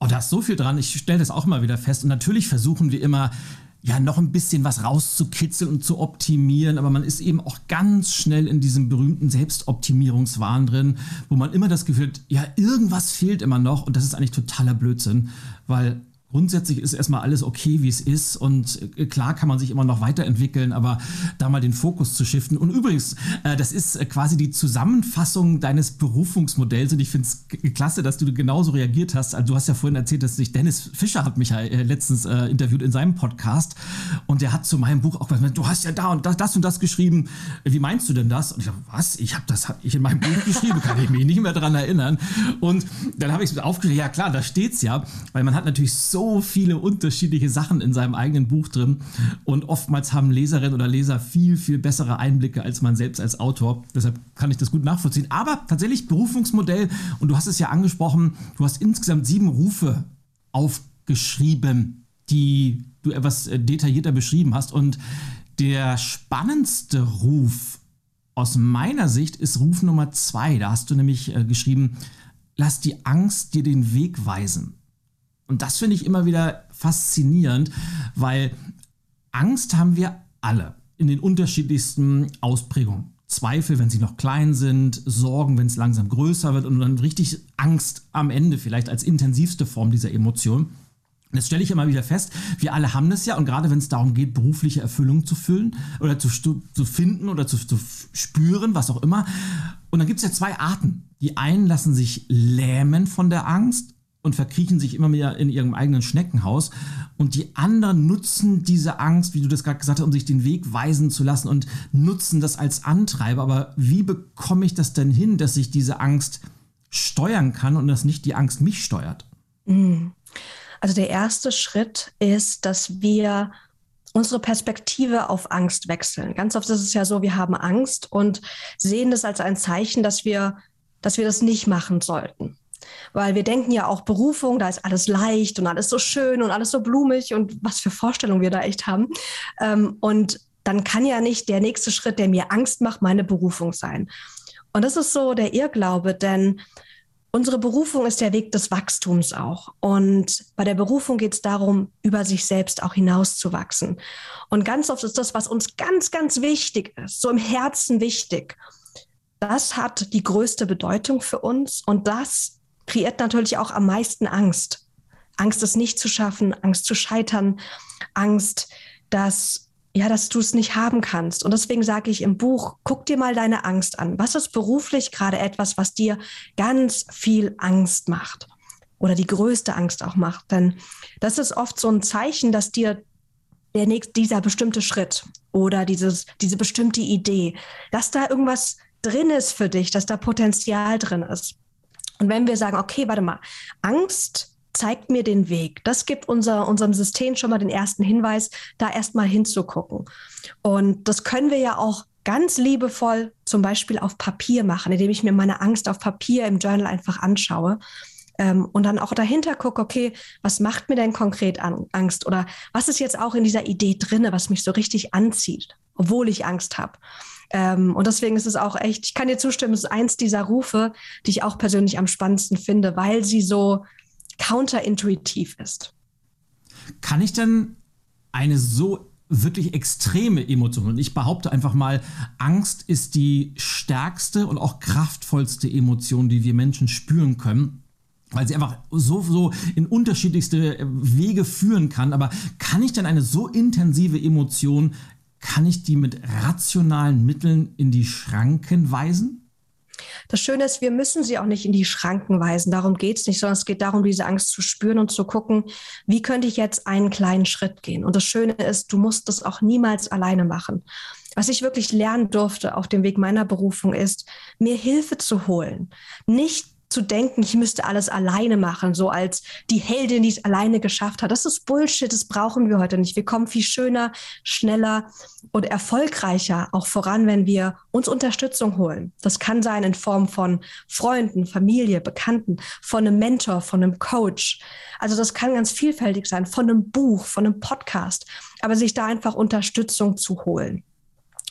Oh, da ist so viel dran. Ich stelle das auch immer wieder fest. Und natürlich versuchen wir immer, ja, noch ein bisschen was rauszukitzeln und zu optimieren, aber man ist eben auch ganz schnell in diesem berühmten Selbstoptimierungswahn drin, wo man immer das Gefühl hat, ja, irgendwas fehlt immer noch und das ist eigentlich totaler Blödsinn, weil grundsätzlich ist erstmal alles okay, wie es ist. Und äh, klar kann man sich immer noch weiterentwickeln, aber da mal den Fokus zu shiften. Und übrigens, äh, das ist äh, quasi die Zusammenfassung deines Berufungsmodells. Und ich finde es klasse, dass du genauso reagiert hast. Also, du hast ja vorhin erzählt, dass sich Dennis Fischer hat mich ja letztens interviewt in seinem Podcast. Und der hat zu meinem Buch auch gesagt, du hast ja da und das, und das geschrieben. Wie meinst du denn das? Und ich dachte, was? Ich habe das ich in meinem Buch geschrieben, kann ich mich nicht mehr daran erinnern. Und dann habe ich es aufgeschrieben, ja klar, da steht es ja. Weil man hat natürlich so so viele unterschiedliche Sachen in seinem eigenen Buch drin und oftmals haben Leserinnen oder Leser viel, viel bessere Einblicke als man selbst als Autor. Deshalb kann ich das gut nachvollziehen. Aber tatsächlich Berufungsmodell, und du hast es ja angesprochen, du hast insgesamt sieben Rufe aufgeschrieben, die du etwas äh, detaillierter beschrieben hast. Und der spannendste Ruf aus meiner Sicht ist Ruf Nummer zwei. Da hast du nämlich äh, geschrieben, lass die Angst dir den Weg weisen. Und das finde ich immer wieder faszinierend, weil Angst haben wir alle in den unterschiedlichsten Ausprägungen. Zweifel, wenn sie noch klein sind, Sorgen, wenn es langsam größer wird und dann richtig Angst am Ende vielleicht als intensivste Form dieser Emotion. Das stelle ich immer wieder fest. Wir alle haben das ja und gerade wenn es darum geht, berufliche Erfüllung zu füllen oder zu, zu finden oder zu, zu spüren, was auch immer. Und dann gibt es ja zwei Arten. Die einen lassen sich lähmen von der Angst und verkriechen sich immer mehr in ihrem eigenen Schneckenhaus. Und die anderen nutzen diese Angst, wie du das gerade gesagt hast, um sich den Weg weisen zu lassen und nutzen das als Antreiber. Aber wie bekomme ich das denn hin, dass ich diese Angst steuern kann und dass nicht die Angst mich steuert? Mhm. Also der erste Schritt ist, dass wir unsere Perspektive auf Angst wechseln. Ganz oft ist es ja so, wir haben Angst und sehen das als ein Zeichen, dass wir, dass wir das nicht machen sollten. Weil wir denken ja auch Berufung, da ist alles leicht und alles so schön und alles so blumig und was für Vorstellungen wir da echt haben. Ähm, und dann kann ja nicht der nächste Schritt, der mir Angst macht, meine Berufung sein. Und das ist so der Irrglaube, denn unsere Berufung ist der Weg des Wachstums auch. Und bei der Berufung geht es darum, über sich selbst auch hinauszuwachsen. Und ganz oft ist das, was uns ganz, ganz wichtig ist, so im Herzen wichtig. Das hat die größte Bedeutung für uns und das kreiert natürlich auch am meisten Angst. Angst, es nicht zu schaffen, Angst zu scheitern, Angst, dass ja, dass du es nicht haben kannst. Und deswegen sage ich im Buch, guck dir mal deine Angst an. Was ist beruflich gerade etwas, was dir ganz viel Angst macht? Oder die größte Angst auch macht? Denn das ist oft so ein Zeichen, dass dir der nächste, dieser bestimmte Schritt oder dieses, diese bestimmte Idee, dass da irgendwas drin ist für dich, dass da Potenzial drin ist. Und wenn wir sagen, okay, warte mal, Angst zeigt mir den Weg. Das gibt unser, unserem System schon mal den ersten Hinweis, da erstmal hinzugucken. Und das können wir ja auch ganz liebevoll zum Beispiel auf Papier machen, indem ich mir meine Angst auf Papier im Journal einfach anschaue. Ähm, und dann auch dahinter gucke, okay, was macht mir denn konkret Angst? Oder was ist jetzt auch in dieser Idee drinne, was mich so richtig anzieht? obwohl ich Angst habe. Ähm, und deswegen ist es auch echt, ich kann dir zustimmen, es ist eins dieser Rufe, die ich auch persönlich am spannendsten finde, weil sie so counterintuitiv ist. Kann ich denn eine so wirklich extreme Emotion. Und ich behaupte einfach mal, Angst ist die stärkste und auch kraftvollste Emotion, die wir Menschen spüren können weil sie einfach so, so in unterschiedlichste Wege führen kann. Aber kann ich denn eine so intensive Emotion, kann ich die mit rationalen Mitteln in die Schranken weisen? Das Schöne ist, wir müssen sie auch nicht in die Schranken weisen. Darum geht es nicht, sondern es geht darum, diese Angst zu spüren und zu gucken, wie könnte ich jetzt einen kleinen Schritt gehen. Und das Schöne ist, du musst das auch niemals alleine machen. Was ich wirklich lernen durfte auf dem Weg meiner Berufung ist, mir Hilfe zu holen. Nicht zu denken, ich müsste alles alleine machen, so als die Heldin, die es alleine geschafft hat. Das ist Bullshit, das brauchen wir heute nicht. Wir kommen viel schöner, schneller und erfolgreicher auch voran, wenn wir uns Unterstützung holen. Das kann sein in Form von Freunden, Familie, Bekannten, von einem Mentor, von einem Coach. Also das kann ganz vielfältig sein, von einem Buch, von einem Podcast, aber sich da einfach Unterstützung zu holen.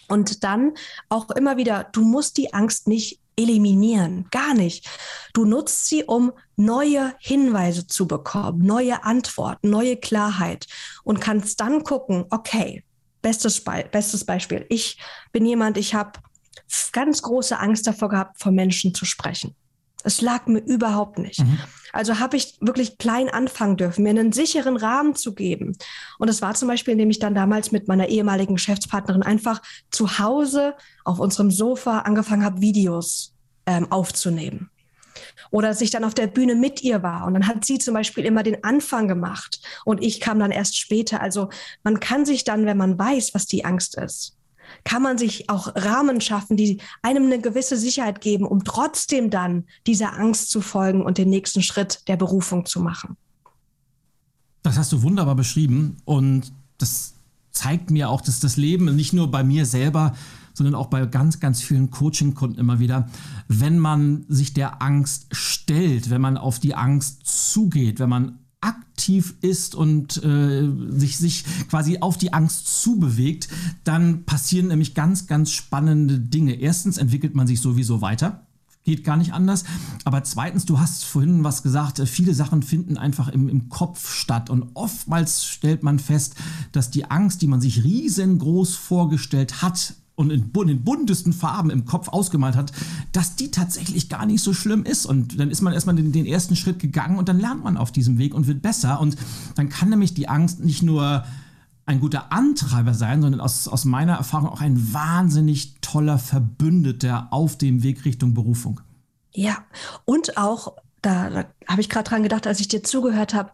Und dann auch immer wieder, du musst die Angst nicht eliminieren, gar nicht. Du nutzt sie, um neue Hinweise zu bekommen, neue Antworten, neue Klarheit und kannst dann gucken, okay, bestes, Be bestes Beispiel. Ich bin jemand, ich habe ganz große Angst davor gehabt, vor Menschen zu sprechen. Es lag mir überhaupt nicht. Mhm. Also habe ich wirklich klein anfangen dürfen, mir einen sicheren Rahmen zu geben. Und das war zum Beispiel, indem ich dann damals mit meiner ehemaligen Geschäftspartnerin einfach zu Hause auf unserem Sofa angefangen habe, Videos ähm, aufzunehmen. Oder dass ich dann auf der Bühne mit ihr war. Und dann hat sie zum Beispiel immer den Anfang gemacht und ich kam dann erst später. Also man kann sich dann, wenn man weiß, was die Angst ist, kann man sich auch Rahmen schaffen, die einem eine gewisse Sicherheit geben, um trotzdem dann dieser Angst zu folgen und den nächsten Schritt der Berufung zu machen. Das hast du wunderbar beschrieben und das zeigt mir auch, dass das Leben nicht nur bei mir selber, sondern auch bei ganz, ganz vielen Coaching-Kunden immer wieder, wenn man sich der Angst stellt, wenn man auf die Angst zugeht, wenn man aktiv ist und äh, sich, sich quasi auf die Angst zubewegt, dann passieren nämlich ganz, ganz spannende Dinge. Erstens entwickelt man sich sowieso weiter. Geht gar nicht anders. Aber zweitens, du hast vorhin was gesagt, viele Sachen finden einfach im, im Kopf statt. Und oftmals stellt man fest, dass die Angst, die man sich riesengroß vorgestellt hat, und in, in buntesten Farben im Kopf ausgemalt hat, dass die tatsächlich gar nicht so schlimm ist. Und dann ist man erstmal den, den ersten Schritt gegangen und dann lernt man auf diesem Weg und wird besser. Und dann kann nämlich die Angst nicht nur ein guter Antreiber sein, sondern aus, aus meiner Erfahrung auch ein wahnsinnig toller Verbündeter auf dem Weg Richtung Berufung. Ja, und auch da, da habe ich gerade dran gedacht, als ich dir zugehört habe.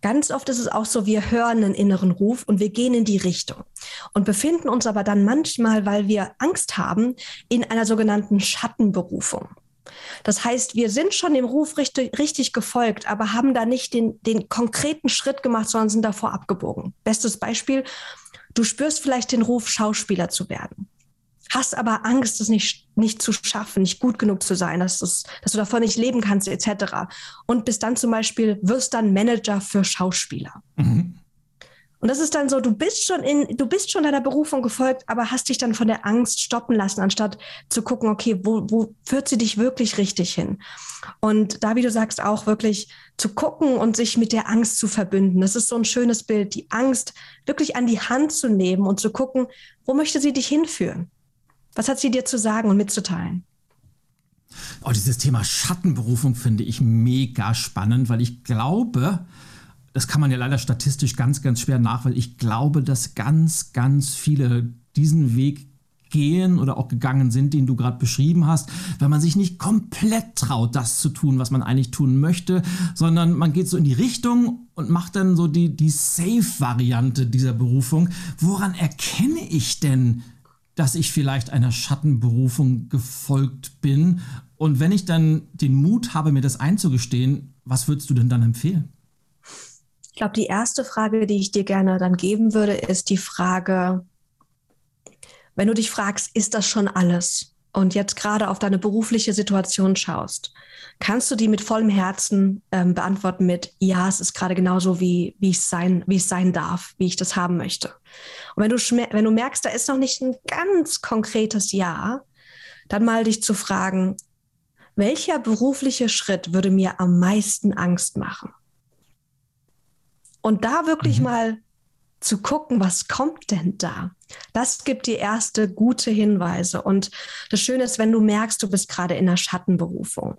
Ganz oft ist es auch so, wir hören einen inneren Ruf und wir gehen in die Richtung und befinden uns aber dann manchmal, weil wir Angst haben, in einer sogenannten Schattenberufung. Das heißt, wir sind schon dem Ruf richtig, richtig gefolgt, aber haben da nicht den, den konkreten Schritt gemacht, sondern sind davor abgebogen. Bestes Beispiel, du spürst vielleicht den Ruf, Schauspieler zu werden hast aber Angst, es nicht, nicht zu schaffen, nicht gut genug zu sein, dass, das, dass du davon nicht leben kannst, etc. Und bist dann zum Beispiel, wirst dann Manager für Schauspieler. Mhm. Und das ist dann so, du bist schon in, du bist schon deiner Berufung gefolgt, aber hast dich dann von der Angst stoppen lassen, anstatt zu gucken, okay, wo, wo führt sie dich wirklich richtig hin? Und da, wie du sagst, auch wirklich zu gucken und sich mit der Angst zu verbünden. Das ist so ein schönes Bild, die Angst wirklich an die Hand zu nehmen und zu gucken, wo möchte sie dich hinführen? Was hat sie dir zu sagen und mitzuteilen? Oh, dieses Thema Schattenberufung finde ich mega spannend, weil ich glaube, das kann man ja leider statistisch ganz, ganz schwer nachweisen. Ich glaube, dass ganz, ganz viele diesen Weg gehen oder auch gegangen sind, den du gerade beschrieben hast, weil man sich nicht komplett traut, das zu tun, was man eigentlich tun möchte, sondern man geht so in die Richtung und macht dann so die, die Safe-Variante dieser Berufung. Woran erkenne ich denn, dass ich vielleicht einer Schattenberufung gefolgt bin. Und wenn ich dann den Mut habe, mir das einzugestehen, was würdest du denn dann empfehlen? Ich glaube, die erste Frage, die ich dir gerne dann geben würde, ist die Frage, wenn du dich fragst, ist das schon alles? und jetzt gerade auf deine berufliche Situation schaust, kannst du die mit vollem Herzen ähm, beantworten mit, ja, es ist gerade genauso, wie, wie, es sein, wie es sein darf, wie ich das haben möchte. Und wenn du, wenn du merkst, da ist noch nicht ein ganz konkretes Ja, dann mal dich zu fragen, welcher berufliche Schritt würde mir am meisten Angst machen? Und da wirklich mhm. mal zu gucken, was kommt denn da? Das gibt dir erste gute Hinweise. Und das Schöne ist, wenn du merkst, du bist gerade in einer Schattenberufung,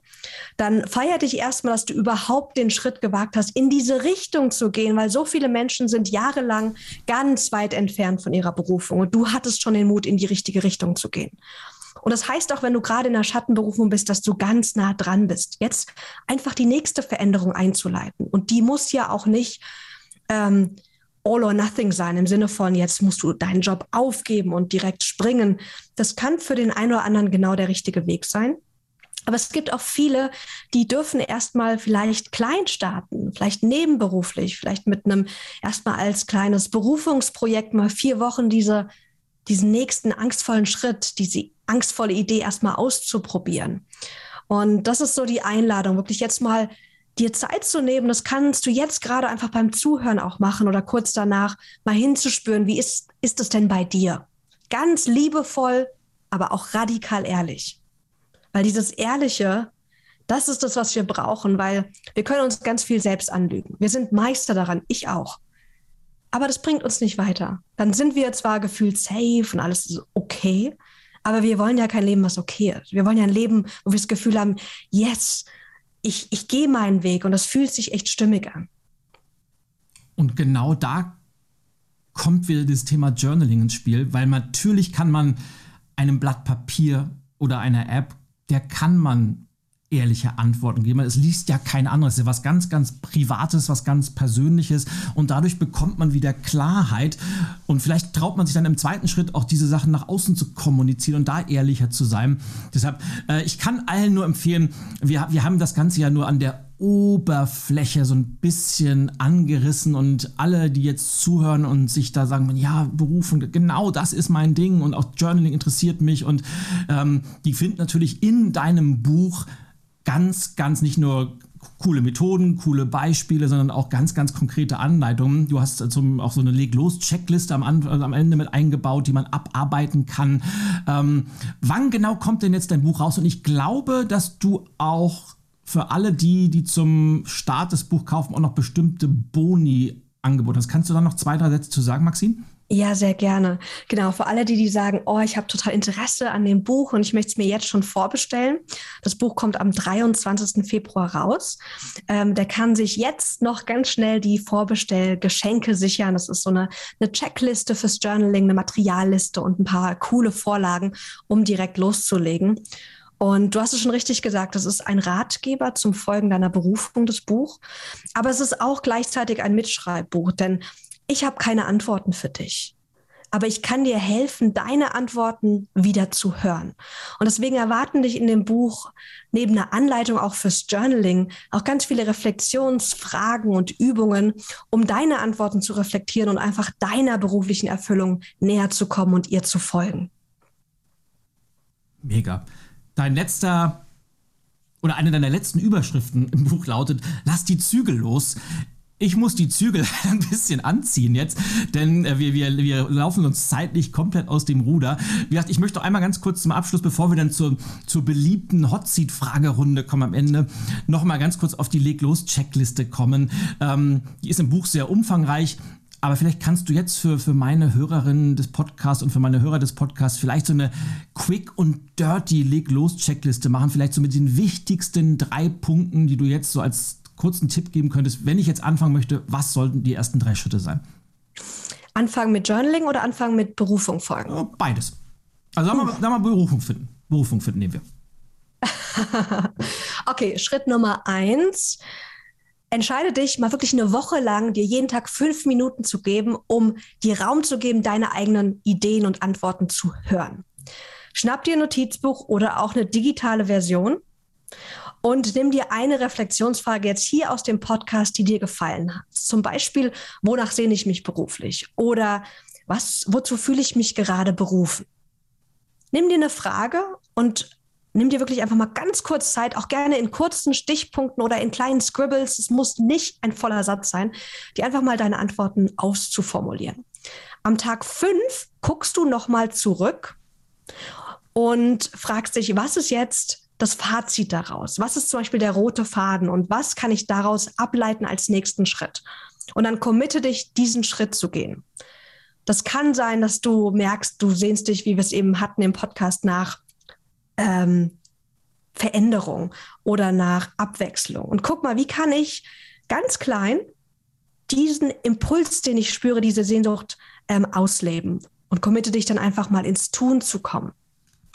dann feier dich erstmal, dass du überhaupt den Schritt gewagt hast, in diese Richtung zu gehen, weil so viele Menschen sind jahrelang ganz weit entfernt von ihrer Berufung. Und du hattest schon den Mut, in die richtige Richtung zu gehen. Und das heißt auch, wenn du gerade in einer Schattenberufung bist, dass du ganz nah dran bist, jetzt einfach die nächste Veränderung einzuleiten. Und die muss ja auch nicht ähm, all or nothing sein, im Sinne von, jetzt musst du deinen Job aufgeben und direkt springen. Das kann für den einen oder anderen genau der richtige Weg sein. Aber es gibt auch viele, die dürfen erstmal vielleicht klein starten, vielleicht nebenberuflich, vielleicht mit einem erstmal als kleines Berufungsprojekt mal vier Wochen diese, diesen nächsten angstvollen Schritt, diese angstvolle Idee erstmal auszuprobieren. Und das ist so die Einladung, wirklich jetzt mal dir Zeit zu nehmen, das kannst du jetzt gerade einfach beim Zuhören auch machen oder kurz danach mal hinzuspüren, wie ist, ist es denn bei dir? Ganz liebevoll, aber auch radikal ehrlich. Weil dieses Ehrliche, das ist das, was wir brauchen, weil wir können uns ganz viel selbst anlügen. Wir sind Meister daran, ich auch. Aber das bringt uns nicht weiter. Dann sind wir zwar gefühlt safe und alles ist okay, aber wir wollen ja kein Leben, was okay ist. Wir wollen ja ein Leben, wo wir das Gefühl haben, yes, ich, ich gehe meinen Weg und das fühlt sich echt stimmig an. Und genau da kommt wieder das Thema Journaling ins Spiel, weil natürlich kann man einem Blatt Papier oder einer App, der kann man ehrliche Antworten geben. Es liest ja kein anderes. Es ist was ganz, ganz Privates, was ganz Persönliches. Und dadurch bekommt man wieder Klarheit. Und vielleicht traut man sich dann im zweiten Schritt auch diese Sachen nach außen zu kommunizieren und da ehrlicher zu sein. Deshalb, äh, ich kann allen nur empfehlen, wir, wir haben das Ganze ja nur an der Oberfläche so ein bisschen angerissen und alle, die jetzt zuhören und sich da sagen, ja, Berufung, genau das ist mein Ding und auch Journaling interessiert mich und ähm, die finden natürlich in deinem Buch ganz, ganz nicht nur coole Methoden, coole Beispiele, sondern auch ganz, ganz konkrete Anleitungen. Du hast zum, auch so eine Leg-Los-Checkliste am, also am Ende mit eingebaut, die man abarbeiten kann. Ähm, wann genau kommt denn jetzt dein Buch raus? Und ich glaube, dass du auch für alle die, die zum Start des Buch kaufen, auch noch bestimmte Boni angeboten hast. Kannst du da noch zwei, drei Sätze zu sagen, Maxine? Ja, sehr gerne. Genau, für alle, die, die sagen, oh, ich habe total Interesse an dem Buch und ich möchte es mir jetzt schon vorbestellen. Das Buch kommt am 23. Februar raus. Ähm, der kann sich jetzt noch ganz schnell die Vorbestellgeschenke sichern. Das ist so eine, eine Checkliste fürs Journaling, eine Materialliste und ein paar coole Vorlagen, um direkt loszulegen. Und du hast es schon richtig gesagt, das ist ein Ratgeber zum Folgen deiner Berufung, das Buch. Aber es ist auch gleichzeitig ein Mitschreibbuch, denn ich habe keine Antworten für dich. Aber ich kann dir helfen, deine Antworten wieder zu hören. Und deswegen erwarten dich in dem Buch neben einer Anleitung auch fürs Journaling auch ganz viele Reflexionsfragen und Übungen, um deine Antworten zu reflektieren und einfach deiner beruflichen Erfüllung näher zu kommen und ihr zu folgen. Mega. Dein letzter oder eine deiner letzten Überschriften im Buch lautet, lass die Zügel los. Ich muss die Zügel ein bisschen anziehen jetzt, denn äh, wir, wir, wir laufen uns zeitlich komplett aus dem Ruder. Wie gesagt, ich möchte einmal ganz kurz zum Abschluss, bevor wir dann zur, zur beliebten Hot Seat Fragerunde kommen am Ende, noch mal ganz kurz auf die Leg-Los-Checkliste kommen. Ähm, die ist im Buch sehr umfangreich. Aber vielleicht kannst du jetzt für, für meine Hörerinnen des Podcasts und für meine Hörer des Podcasts vielleicht so eine quick und dirty Leg-Los-Checkliste machen. Vielleicht so mit den wichtigsten drei Punkten, die du jetzt so als kurzen Tipp geben könntest, wenn ich jetzt anfangen möchte, was sollten die ersten drei Schritte sein? Anfangen mit Journaling oder anfangen mit Berufung folgen? Beides. Also sagen wir, mal Berufung finden. Berufung finden nehmen wir. okay, Schritt Nummer eins. Entscheide dich mal wirklich eine Woche lang, dir jeden Tag fünf Minuten zu geben, um dir Raum zu geben, deine eigenen Ideen und Antworten zu hören. Schnapp dir ein Notizbuch oder auch eine digitale Version und nimm dir eine Reflexionsfrage jetzt hier aus dem Podcast, die dir gefallen hat. Zum Beispiel, wonach sehne ich mich beruflich? Oder was, wozu fühle ich mich gerade berufen? Nimm dir eine Frage und nimm dir wirklich einfach mal ganz kurz Zeit, auch gerne in kurzen Stichpunkten oder in kleinen Scribbles. Es muss nicht ein voller Satz sein, die einfach mal deine Antworten auszuformulieren. Am Tag fünf guckst du nochmal zurück und fragst dich, was ist jetzt das Fazit daraus? Was ist zum Beispiel der rote Faden und was kann ich daraus ableiten als nächsten Schritt? Und dann committe dich, diesen Schritt zu gehen. Das kann sein, dass du merkst, du sehnst dich, wie wir es eben hatten im Podcast, nach ähm, Veränderung oder nach Abwechslung. Und guck mal, wie kann ich ganz klein diesen Impuls, den ich spüre, diese Sehnsucht ähm, ausleben und committe dich dann einfach mal ins Tun zu kommen.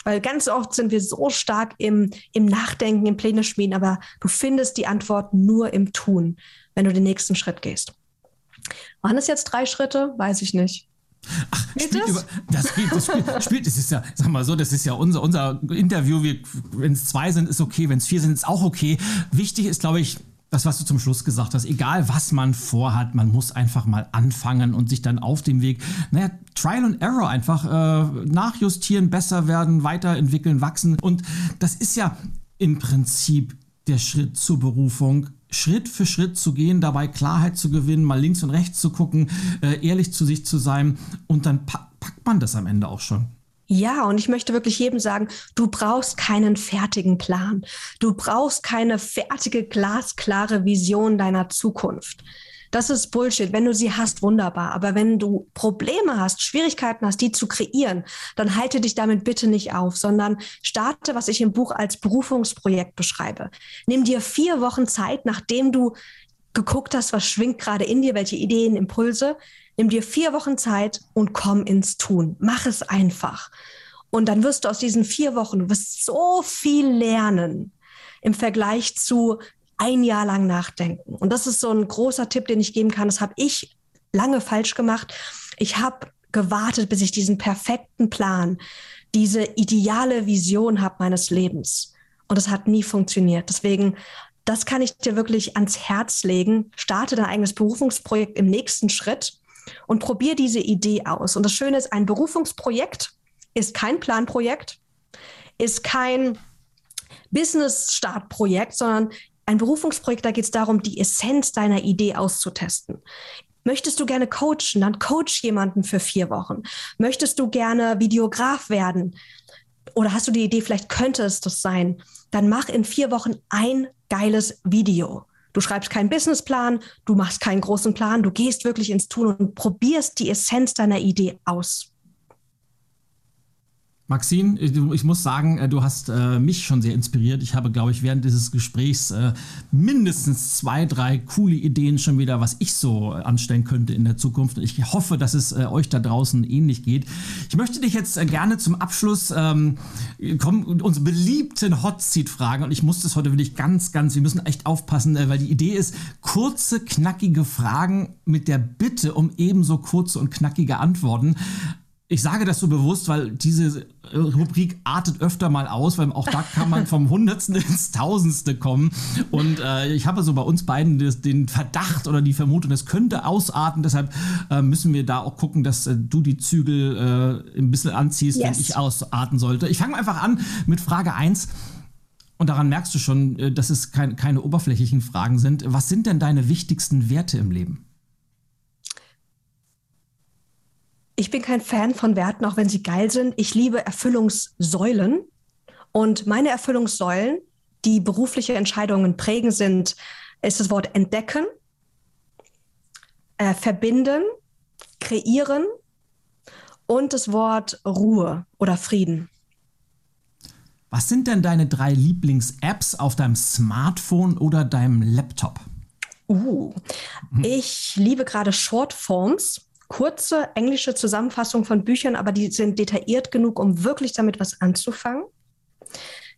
Weil ganz oft sind wir so stark im, im Nachdenken, im Pläne schmieden, aber du findest die Antwort nur im Tun, wenn du den nächsten Schritt gehst. Waren es jetzt drei Schritte? Weiß ich nicht. Ach, spielt das? Über, das spielt, das spielt, spielt, das ist ja, sag mal so, das ist ja unser, unser Interview. Wenn es zwei sind, ist okay. Wenn es vier sind, ist auch okay. Wichtig ist, glaube ich, das, was du zum Schluss gesagt hast, egal was man vorhat, man muss einfach mal anfangen und sich dann auf dem Weg, naja, Trial and Error einfach äh, nachjustieren, besser werden, weiterentwickeln, wachsen. Und das ist ja im Prinzip der Schritt zur Berufung. Schritt für Schritt zu gehen, dabei Klarheit zu gewinnen, mal links und rechts zu gucken, äh, ehrlich zu sich zu sein und dann pa packt man das am Ende auch schon. Ja, und ich möchte wirklich jedem sagen, du brauchst keinen fertigen Plan. Du brauchst keine fertige, glasklare Vision deiner Zukunft. Das ist Bullshit. Wenn du sie hast, wunderbar. Aber wenn du Probleme hast, Schwierigkeiten hast, die zu kreieren, dann halte dich damit bitte nicht auf, sondern starte, was ich im Buch als Berufungsprojekt beschreibe. Nimm dir vier Wochen Zeit, nachdem du geguckt hast, was schwingt gerade in dir, welche Ideen, Impulse, Nimm dir vier Wochen Zeit und komm ins Tun. Mach es einfach. Und dann wirst du aus diesen vier Wochen, du wirst so viel lernen im Vergleich zu ein Jahr lang nachdenken. Und das ist so ein großer Tipp, den ich geben kann. Das habe ich lange falsch gemacht. Ich habe gewartet, bis ich diesen perfekten Plan, diese ideale Vision habe meines Lebens. Und das hat nie funktioniert. Deswegen, das kann ich dir wirklich ans Herz legen. Starte dein eigenes Berufungsprojekt im nächsten Schritt und probier diese Idee aus. Und das Schöne ist, ein Berufungsprojekt ist kein Planprojekt, ist kein Business-Startprojekt, sondern ein Berufungsprojekt, da geht es darum, die Essenz deiner Idee auszutesten. Möchtest du gerne coachen, dann coach jemanden für vier Wochen. Möchtest du gerne Videograf werden? Oder hast du die Idee, vielleicht könnte es das sein? Dann mach in vier Wochen ein geiles Video. Du schreibst keinen Businessplan, du machst keinen großen Plan, du gehst wirklich ins Tun und probierst die Essenz deiner Idee aus. Maxine, ich muss sagen, äh, du hast äh, mich schon sehr inspiriert. Ich habe, glaube ich, während dieses Gesprächs äh, mindestens zwei, drei coole Ideen schon wieder, was ich so anstellen könnte in der Zukunft. Ich hoffe, dass es euch da draußen ähnlich geht. Ich möchte dich jetzt gerne zum Abschluss ähm, kommen, unsere beliebten Hot Seat fragen. Und ich muss das heute wirklich ganz, ganz, wir müssen echt aufpassen, weil die Idee ist, kurze, knackige Fragen mit der Bitte um ebenso kurze und knackige Antworten. Ich sage das so bewusst, weil diese Rubrik artet öfter mal aus, weil auch da kann man vom Hundertsten ins Tausendste kommen. Und äh, ich habe so bei uns beiden das, den Verdacht oder die Vermutung, es könnte ausarten. Deshalb äh, müssen wir da auch gucken, dass äh, du die Zügel äh, ein bisschen anziehst, yes. wenn ich ausarten sollte. Ich fange einfach an mit Frage 1. Und daran merkst du schon, äh, dass es kein, keine oberflächlichen Fragen sind. Was sind denn deine wichtigsten Werte im Leben? Ich bin kein Fan von Werten, auch wenn sie geil sind. Ich liebe Erfüllungssäulen. Und meine Erfüllungssäulen, die berufliche Entscheidungen prägen, sind, ist das Wort entdecken, äh, verbinden, kreieren und das Wort Ruhe oder Frieden. Was sind denn deine drei Lieblings-Apps auf deinem Smartphone oder deinem Laptop? Uh, mhm. ich liebe gerade Shortforms kurze englische Zusammenfassung von Büchern, aber die sind detailliert genug, um wirklich damit was anzufangen.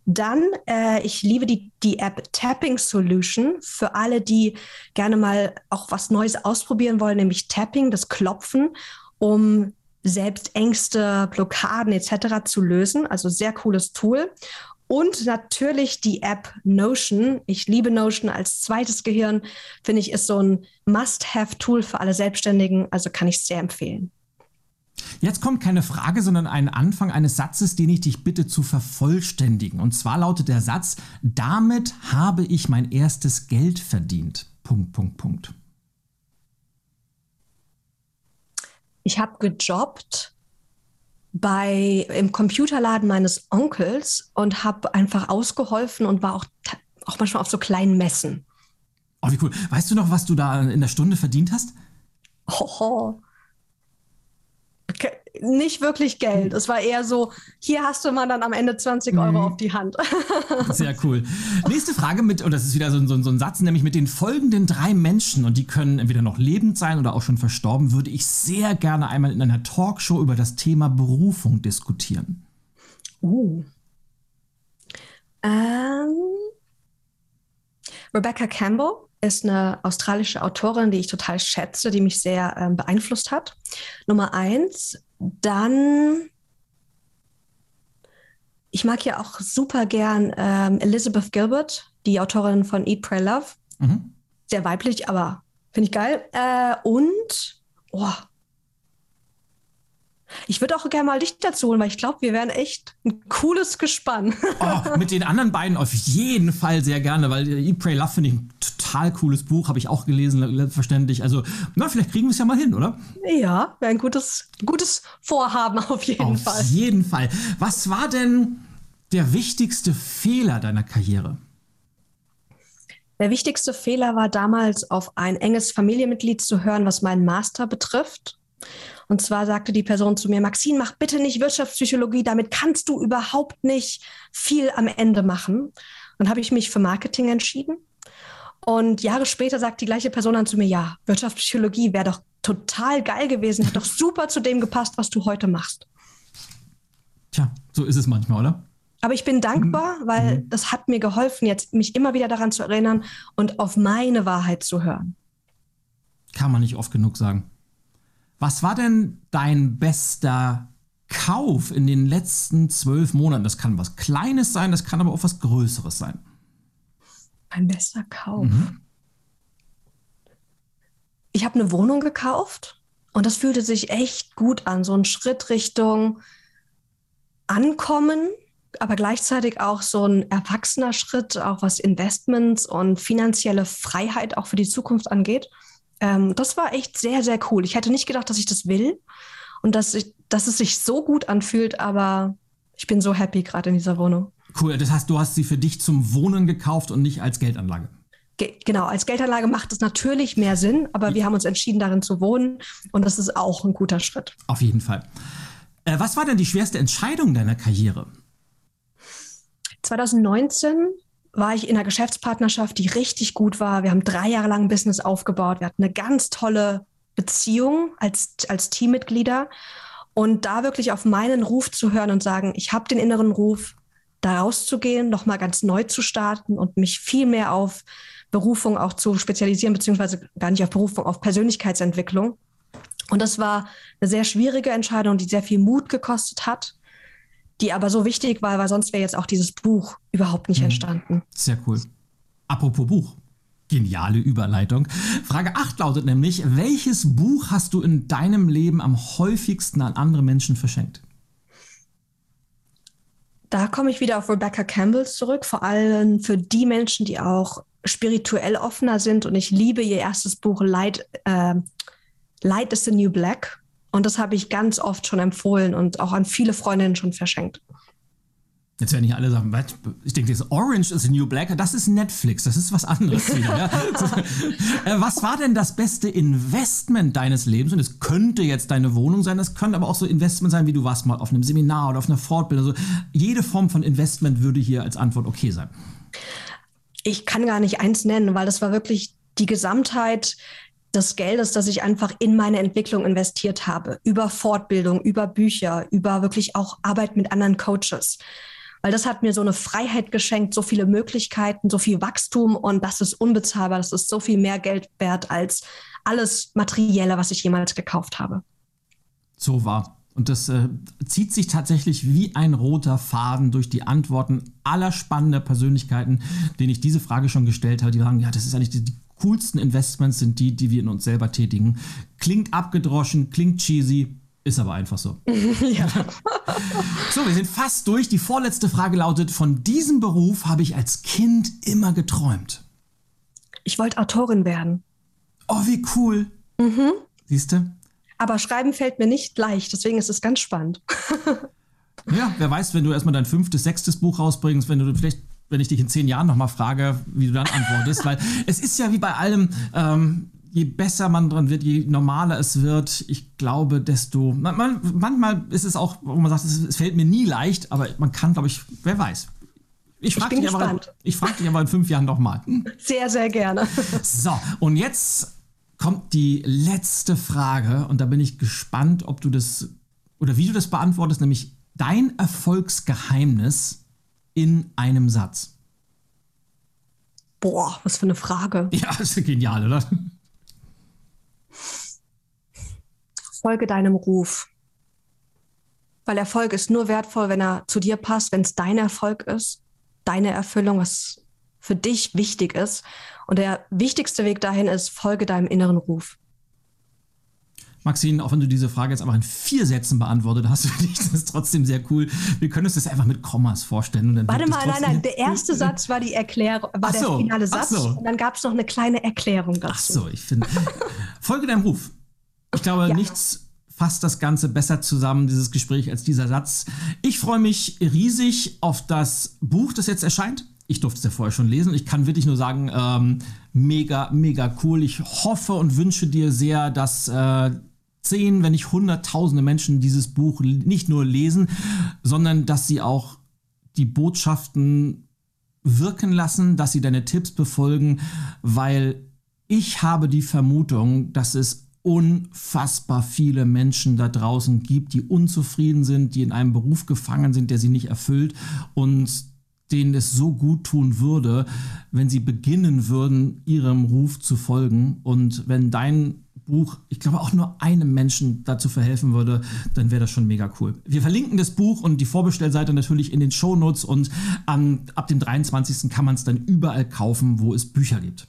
Dann, äh, ich liebe die, die App Tapping Solution für alle, die gerne mal auch was Neues ausprobieren wollen, nämlich Tapping, das Klopfen, um selbst Ängste, Blockaden etc. zu lösen. Also sehr cooles Tool. Und natürlich die App Notion. Ich liebe Notion als zweites Gehirn. Finde ich, ist so ein Must-Have-Tool für alle Selbstständigen. Also kann ich sehr empfehlen. Jetzt kommt keine Frage, sondern ein Anfang eines Satzes, den ich dich bitte zu vervollständigen. Und zwar lautet der Satz, damit habe ich mein erstes Geld verdient. Punkt, Punkt, Punkt. Ich habe gejobbt bei im Computerladen meines Onkels und habe einfach ausgeholfen und war auch, auch manchmal auf so kleinen Messen. Oh, wie cool. Weißt du noch, was du da in der Stunde verdient hast? Oh, nicht wirklich Geld. Es war eher so, hier hast du mal dann am Ende 20 Euro mhm. auf die Hand. Sehr cool. Nächste Frage mit, und das ist wieder so, so, so, ein Satz, nämlich mit den folgenden drei Menschen, und die können entweder noch lebend sein oder auch schon verstorben, würde ich sehr gerne einmal in einer Talkshow über das Thema Berufung diskutieren. Uh. Ähm, Rebecca Campbell ist eine australische Autorin, die ich total schätze, die mich sehr ähm, beeinflusst hat. Nummer eins. Dann, ich mag ja auch super gern ähm, Elizabeth Gilbert, die Autorin von Eat, Pray, Love. Mhm. Sehr weiblich, aber finde ich geil. Äh, und, oh, ich würde auch gerne mal dich dazu holen, weil ich glaube, wir wären echt ein cooles Gespann. Oh, mit den anderen beiden auf jeden Fall sehr gerne, weil Eat, Pray, Love finde ich ein total cooles Buch, habe ich auch gelesen, selbstverständlich. Also, na, vielleicht kriegen wir es ja mal hin, oder? Ja, wäre ein gutes, gutes Vorhaben auf jeden auf Fall. Auf jeden Fall. Was war denn der wichtigste Fehler deiner Karriere? Der wichtigste Fehler war damals, auf ein enges Familienmitglied zu hören, was meinen Master betrifft. Und zwar sagte die Person zu mir, Maxine, mach bitte nicht Wirtschaftspsychologie, damit kannst du überhaupt nicht viel am Ende machen. Dann habe ich mich für Marketing entschieden. Und Jahre später sagt die gleiche Person dann zu mir, ja, Wirtschaftspsychologie wäre doch total geil gewesen, hat doch super zu dem gepasst, was du heute machst. Tja, so ist es manchmal, oder? Aber ich bin dankbar, mhm. weil mhm. das hat mir geholfen, jetzt mich immer wieder daran zu erinnern und auf meine Wahrheit zu hören. Kann man nicht oft genug sagen. Was war denn dein bester Kauf in den letzten zwölf Monaten? Das kann was Kleines sein, das kann aber auch was Größeres sein. Mein bester Kauf. Mhm. Ich habe eine Wohnung gekauft und das fühlte sich echt gut an. So ein Schritt Richtung Ankommen, aber gleichzeitig auch so ein erwachsener Schritt, auch was Investments und finanzielle Freiheit auch für die Zukunft angeht. Ähm, das war echt sehr, sehr cool. Ich hätte nicht gedacht, dass ich das will und dass, ich, dass es sich so gut anfühlt, aber ich bin so happy gerade in dieser Wohnung. Cool, das heißt, du hast sie für dich zum Wohnen gekauft und nicht als Geldanlage. Ge genau, als Geldanlage macht es natürlich mehr Sinn, aber wir haben uns entschieden, darin zu wohnen und das ist auch ein guter Schritt. Auf jeden Fall. Äh, was war denn die schwerste Entscheidung deiner Karriere? 2019 war ich in einer Geschäftspartnerschaft, die richtig gut war. Wir haben drei Jahre lang ein Business aufgebaut. Wir hatten eine ganz tolle Beziehung als, als Teammitglieder. Und da wirklich auf meinen Ruf zu hören und sagen, ich habe den inneren Ruf, da rauszugehen, nochmal ganz neu zu starten und mich viel mehr auf Berufung auch zu spezialisieren, beziehungsweise gar nicht auf Berufung, auf Persönlichkeitsentwicklung. Und das war eine sehr schwierige Entscheidung, die sehr viel Mut gekostet hat die aber so wichtig war, weil sonst wäre jetzt auch dieses Buch überhaupt nicht mhm. entstanden. Sehr cool. Apropos Buch. Geniale Überleitung. Frage 8 lautet nämlich, welches Buch hast du in deinem Leben am häufigsten an andere Menschen verschenkt? Da komme ich wieder auf Rebecca Campbell zurück, vor allem für die Menschen, die auch spirituell offener sind. Und ich liebe ihr erstes Buch Light, äh, Light is the New Black. Und das habe ich ganz oft schon empfohlen und auch an viele Freundinnen schon verschenkt. Jetzt werden nicht alle sagen, ich denke, das Orange is the New Black, das ist Netflix, das ist was anderes wieder. Ja? Äh, was war denn das beste Investment deines Lebens? Und es könnte jetzt deine Wohnung sein, es könnte aber auch so Investment sein, wie du warst mal auf einem Seminar oder auf einer Fortbildung. Also jede Form von Investment würde hier als Antwort okay sein. Ich kann gar nicht eins nennen, weil das war wirklich die Gesamtheit des Geldes, das ich einfach in meine Entwicklung investiert habe, über Fortbildung, über Bücher, über wirklich auch Arbeit mit anderen Coaches. Weil das hat mir so eine Freiheit geschenkt, so viele Möglichkeiten, so viel Wachstum und das ist unbezahlbar. Das ist so viel mehr Geld wert als alles Materielle, was ich jemals gekauft habe. So war. Und das äh, zieht sich tatsächlich wie ein roter Faden durch die Antworten aller spannender Persönlichkeiten, denen ich diese Frage schon gestellt habe. Die sagen, ja, das ist eigentlich die, die coolsten Investments sind die, die wir in uns selber tätigen. Klingt abgedroschen, klingt cheesy, Ist aber einfach so. ja. So, wir sind fast durch. Die vorletzte Frage lautet: Von diesem Beruf habe ich als Kind immer geträumt. Ich wollte Autorin werden. Oh, wie cool. Mhm. Siehst du? Aber schreiben fällt mir nicht leicht, deswegen ist es ganz spannend. ja, wer weiß, wenn du erstmal dein fünftes, sechstes Buch rausbringst, wenn du vielleicht wenn ich dich in zehn Jahren nochmal frage, wie du dann antwortest, weil es ist ja wie bei allem, ähm, je besser man dran wird, je normaler es wird, ich glaube, desto. Man, man, manchmal ist es auch, wo man sagt, es, es, fällt mir nie leicht, aber man kann, glaube ich, wer weiß. Ich frage dich, aber, frag dich aber in fünf Jahren nochmal. Hm? Sehr, sehr gerne. So, und jetzt kommt die letzte Frage und da bin ich gespannt, ob du das oder wie du das beantwortest, nämlich dein Erfolgsgeheimnis in einem Satz. Boah, was für eine Frage. Ja, das ist genial, oder? Folge deinem Ruf. Weil Erfolg ist nur wertvoll, wenn er zu dir passt, wenn es dein Erfolg ist, deine Erfüllung, was für dich wichtig ist. Und der wichtigste Weg dahin ist, folge deinem inneren Ruf. Maxine, auch wenn du diese Frage jetzt einfach in vier Sätzen beantwortet hast, finde ich das trotzdem sehr cool. Wir können uns das einfach mit Kommas vorstellen. Warte mal, nein, nein, der erste Satz war die Erklärung, war so, der finale Satz so. und dann gab es noch eine kleine Erklärung dazu. Ach so, ich finde, folge deinem Ruf. Ich glaube, ja. nichts fasst das Ganze besser zusammen, dieses Gespräch, als dieser Satz. Ich freue mich riesig auf das Buch, das jetzt erscheint. Ich durfte es ja vorher schon lesen. Ich kann wirklich nur sagen, ähm, mega, mega cool. Ich hoffe und wünsche dir sehr, dass äh, zehn, wenn nicht hunderttausende Menschen dieses Buch nicht nur lesen, sondern dass sie auch die Botschaften wirken lassen, dass sie deine Tipps befolgen, weil ich habe die Vermutung, dass es unfassbar viele Menschen da draußen gibt, die unzufrieden sind, die in einem Beruf gefangen sind, der sie nicht erfüllt und denen es so gut tun würde, wenn sie beginnen würden, ihrem Ruf zu folgen. Und wenn dein Buch, ich glaube, auch nur einem Menschen dazu verhelfen würde, dann wäre das schon mega cool. Wir verlinken das Buch und die Vorbestellseite natürlich in den Shownotes und an, ab dem 23. kann man es dann überall kaufen, wo es Bücher gibt.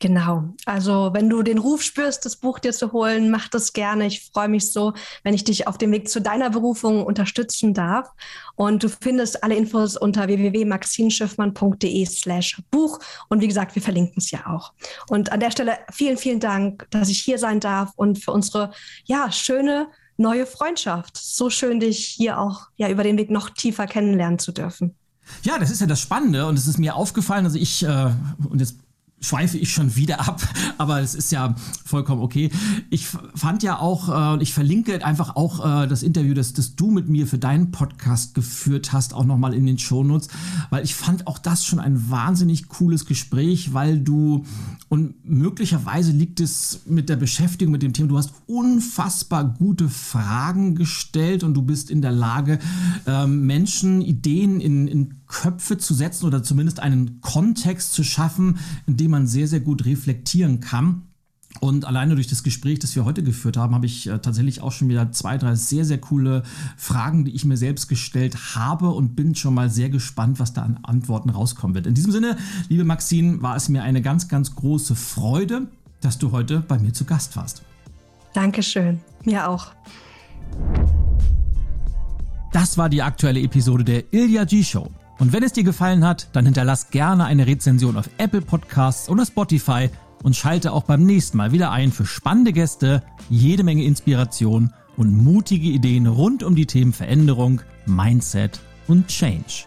Genau. Also wenn du den Ruf spürst, das Buch dir zu holen, mach das gerne. Ich freue mich so, wenn ich dich auf dem Weg zu deiner Berufung unterstützen darf. Und du findest alle Infos unter www.maxinschiffmann.de slash Buch. Und wie gesagt, wir verlinken es ja auch. Und an der Stelle vielen, vielen Dank, dass ich hier sein darf und für unsere, ja, schöne neue Freundschaft. So schön, dich hier auch, ja, über den Weg noch tiefer kennenlernen zu dürfen. Ja, das ist ja das Spannende und es ist mir aufgefallen, also ich, äh, und jetzt schweife ich schon wieder ab, aber es ist ja vollkommen okay. Ich fand ja auch, äh, ich verlinke einfach auch äh, das Interview, das, das du mit mir für deinen Podcast geführt hast, auch nochmal in den Shownotes, weil ich fand auch das schon ein wahnsinnig cooles Gespräch, weil du, und möglicherweise liegt es mit der Beschäftigung mit dem Thema, du hast unfassbar gute Fragen gestellt und du bist in der Lage, äh, Menschen Ideen in, in Köpfe zu setzen oder zumindest einen Kontext zu schaffen, in dem man sehr, sehr gut reflektieren kann. Und alleine durch das Gespräch, das wir heute geführt haben, habe ich äh, tatsächlich auch schon wieder zwei, drei sehr, sehr coole Fragen, die ich mir selbst gestellt habe und bin schon mal sehr gespannt, was da an Antworten rauskommen wird. In diesem Sinne, liebe Maxine, war es mir eine ganz, ganz große Freude, dass du heute bei mir zu Gast warst. Dankeschön, mir auch. Das war die aktuelle Episode der Ilya G Show. Und wenn es dir gefallen hat, dann hinterlass gerne eine Rezension auf Apple Podcasts oder Spotify und schalte auch beim nächsten Mal wieder ein für spannende Gäste, jede Menge Inspiration und mutige Ideen rund um die Themen Veränderung, Mindset und Change.